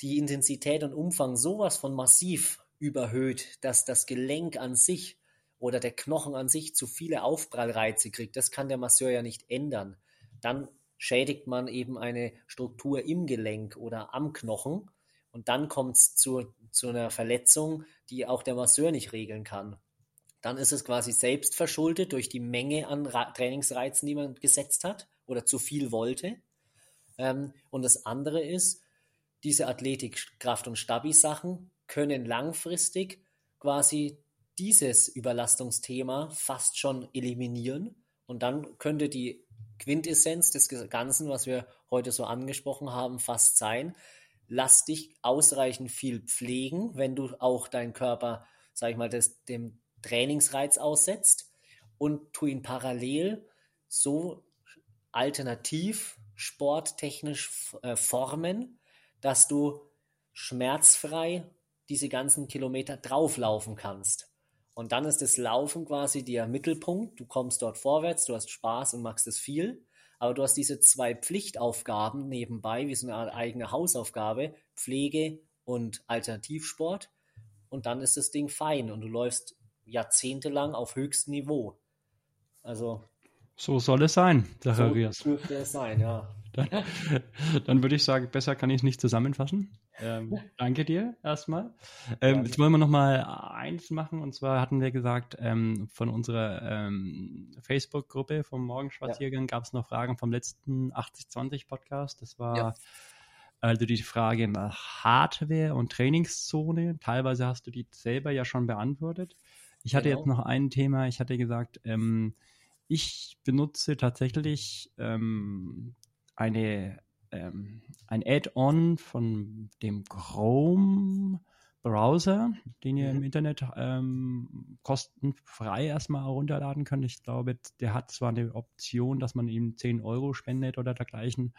die Intensität und Umfang sowas von massiv überhöht, dass das Gelenk an sich oder der Knochen an sich zu viele Aufprallreize kriegt, das kann der Masseur ja nicht ändern. Dann schädigt man eben eine Struktur im Gelenk oder am Knochen und dann kommt es zu, zu einer Verletzung, die auch der Masseur nicht regeln kann. Dann ist es quasi selbst verschuldet durch die Menge an Ra Trainingsreizen, die man gesetzt hat oder zu viel wollte. Ähm, und das andere ist, diese Athletik, Kraft- und Stabi-Sachen können langfristig quasi dieses Überlastungsthema fast schon eliminieren und dann könnte die Quintessenz des Ganzen, was wir heute so angesprochen haben, fast sein, lass dich ausreichend viel pflegen, wenn du auch deinen Körper, sag ich mal, des, dem Trainingsreiz aussetzt und tu ihn parallel so alternativ sporttechnisch äh, formen, dass du schmerzfrei diese ganzen Kilometer drauflaufen kannst. Und dann ist das Laufen quasi der Mittelpunkt. Du kommst dort vorwärts, du hast Spaß und machst es viel. Aber du hast diese zwei Pflichtaufgaben nebenbei, wie so eine Art eigene Hausaufgabe, Pflege und Alternativsport. Und dann ist das Ding fein und du läufst jahrzehntelang auf höchstem Niveau. Also. So soll es sein, Zacharias. So dürfte es sein, ja. Dann, dann würde ich sagen, besser kann ich es nicht zusammenfassen. Ähm, danke dir erstmal. Ähm, jetzt wollen wir noch mal eins machen und zwar hatten wir gesagt, ähm, von unserer ähm, Facebook-Gruppe vom Morgenspaziergang ja. gab es noch Fragen vom letzten 8020 Podcast. Das war ja. also die Frage nach Hardware und Trainingszone. Teilweise hast du die selber ja schon beantwortet. Ich hatte genau. jetzt noch ein Thema. Ich hatte gesagt, ähm, ich benutze tatsächlich ähm, eine ähm, ein Add-on von dem Chrome Browser, den ihr mhm. im Internet ähm, kostenfrei erstmal herunterladen könnt. Ich glaube, der hat zwar eine Option, dass man ihm 10 Euro spendet oder dergleichen.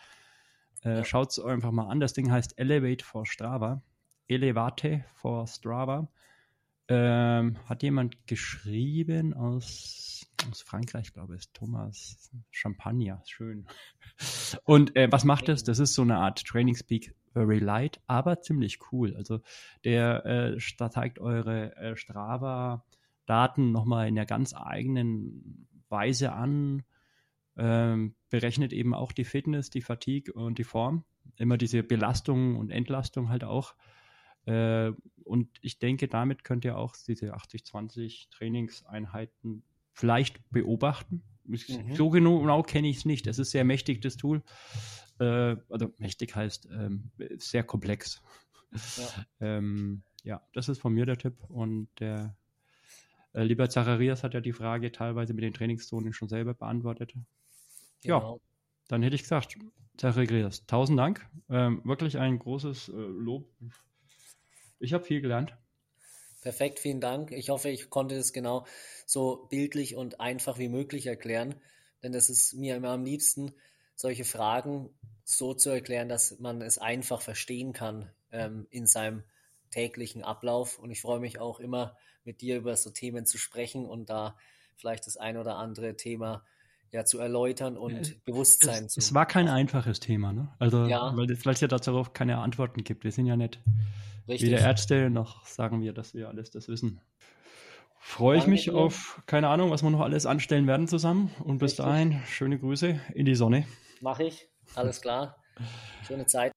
Äh, ja. Schaut es einfach mal an. Das Ding heißt Elevate for Strava. Elevate for Strava. Ähm, hat jemand geschrieben aus, aus Frankreich, glaube ich, Thomas Champagner, schön. Und äh, was macht das? Das ist so eine Art Training Speak Very Light, aber ziemlich cool. Also der äh, zeigt eure äh, Strava-Daten nochmal in der ganz eigenen Weise an, ähm, berechnet eben auch die Fitness, die Fatigue und die Form. Immer diese Belastung und Entlastung halt auch. Äh, und ich denke, damit könnt ihr auch diese 80-20 Trainingseinheiten vielleicht beobachten. Mhm. So genau, genau kenne ich es nicht. Es ist sehr mächtig, das Tool. Äh, also mächtig heißt ähm, sehr komplex. Ja. ähm, ja, das ist von mir der Tipp. Und der äh, lieber Zacharias hat ja die Frage teilweise mit den Trainingszonen schon selber beantwortet. Genau. Ja, dann hätte ich gesagt, Zacharias, tausend Dank. Ähm, wirklich ein großes äh, Lob ich habe viel gelernt. Perfekt, vielen Dank. Ich hoffe, ich konnte es genau so bildlich und einfach wie möglich erklären, denn das ist mir immer am liebsten, solche Fragen so zu erklären, dass man es einfach verstehen kann ähm, in seinem täglichen Ablauf. Und ich freue mich auch immer, mit dir über so Themen zu sprechen und da vielleicht das ein oder andere Thema ja, zu erläutern und ja, Bewusstsein es, zu. Es war kein einfaches Thema, ne? Also, ja. weil es ja darauf keine Antworten gibt. Wir sind ja nicht Richtig. weder Ärzte noch sagen wir, dass wir alles das wissen. Freue ich mich auf, keine Ahnung, was wir noch alles anstellen werden zusammen. Und bis Richtig. dahin, schöne Grüße in die Sonne. Mache ich. Alles klar. Schöne Zeit.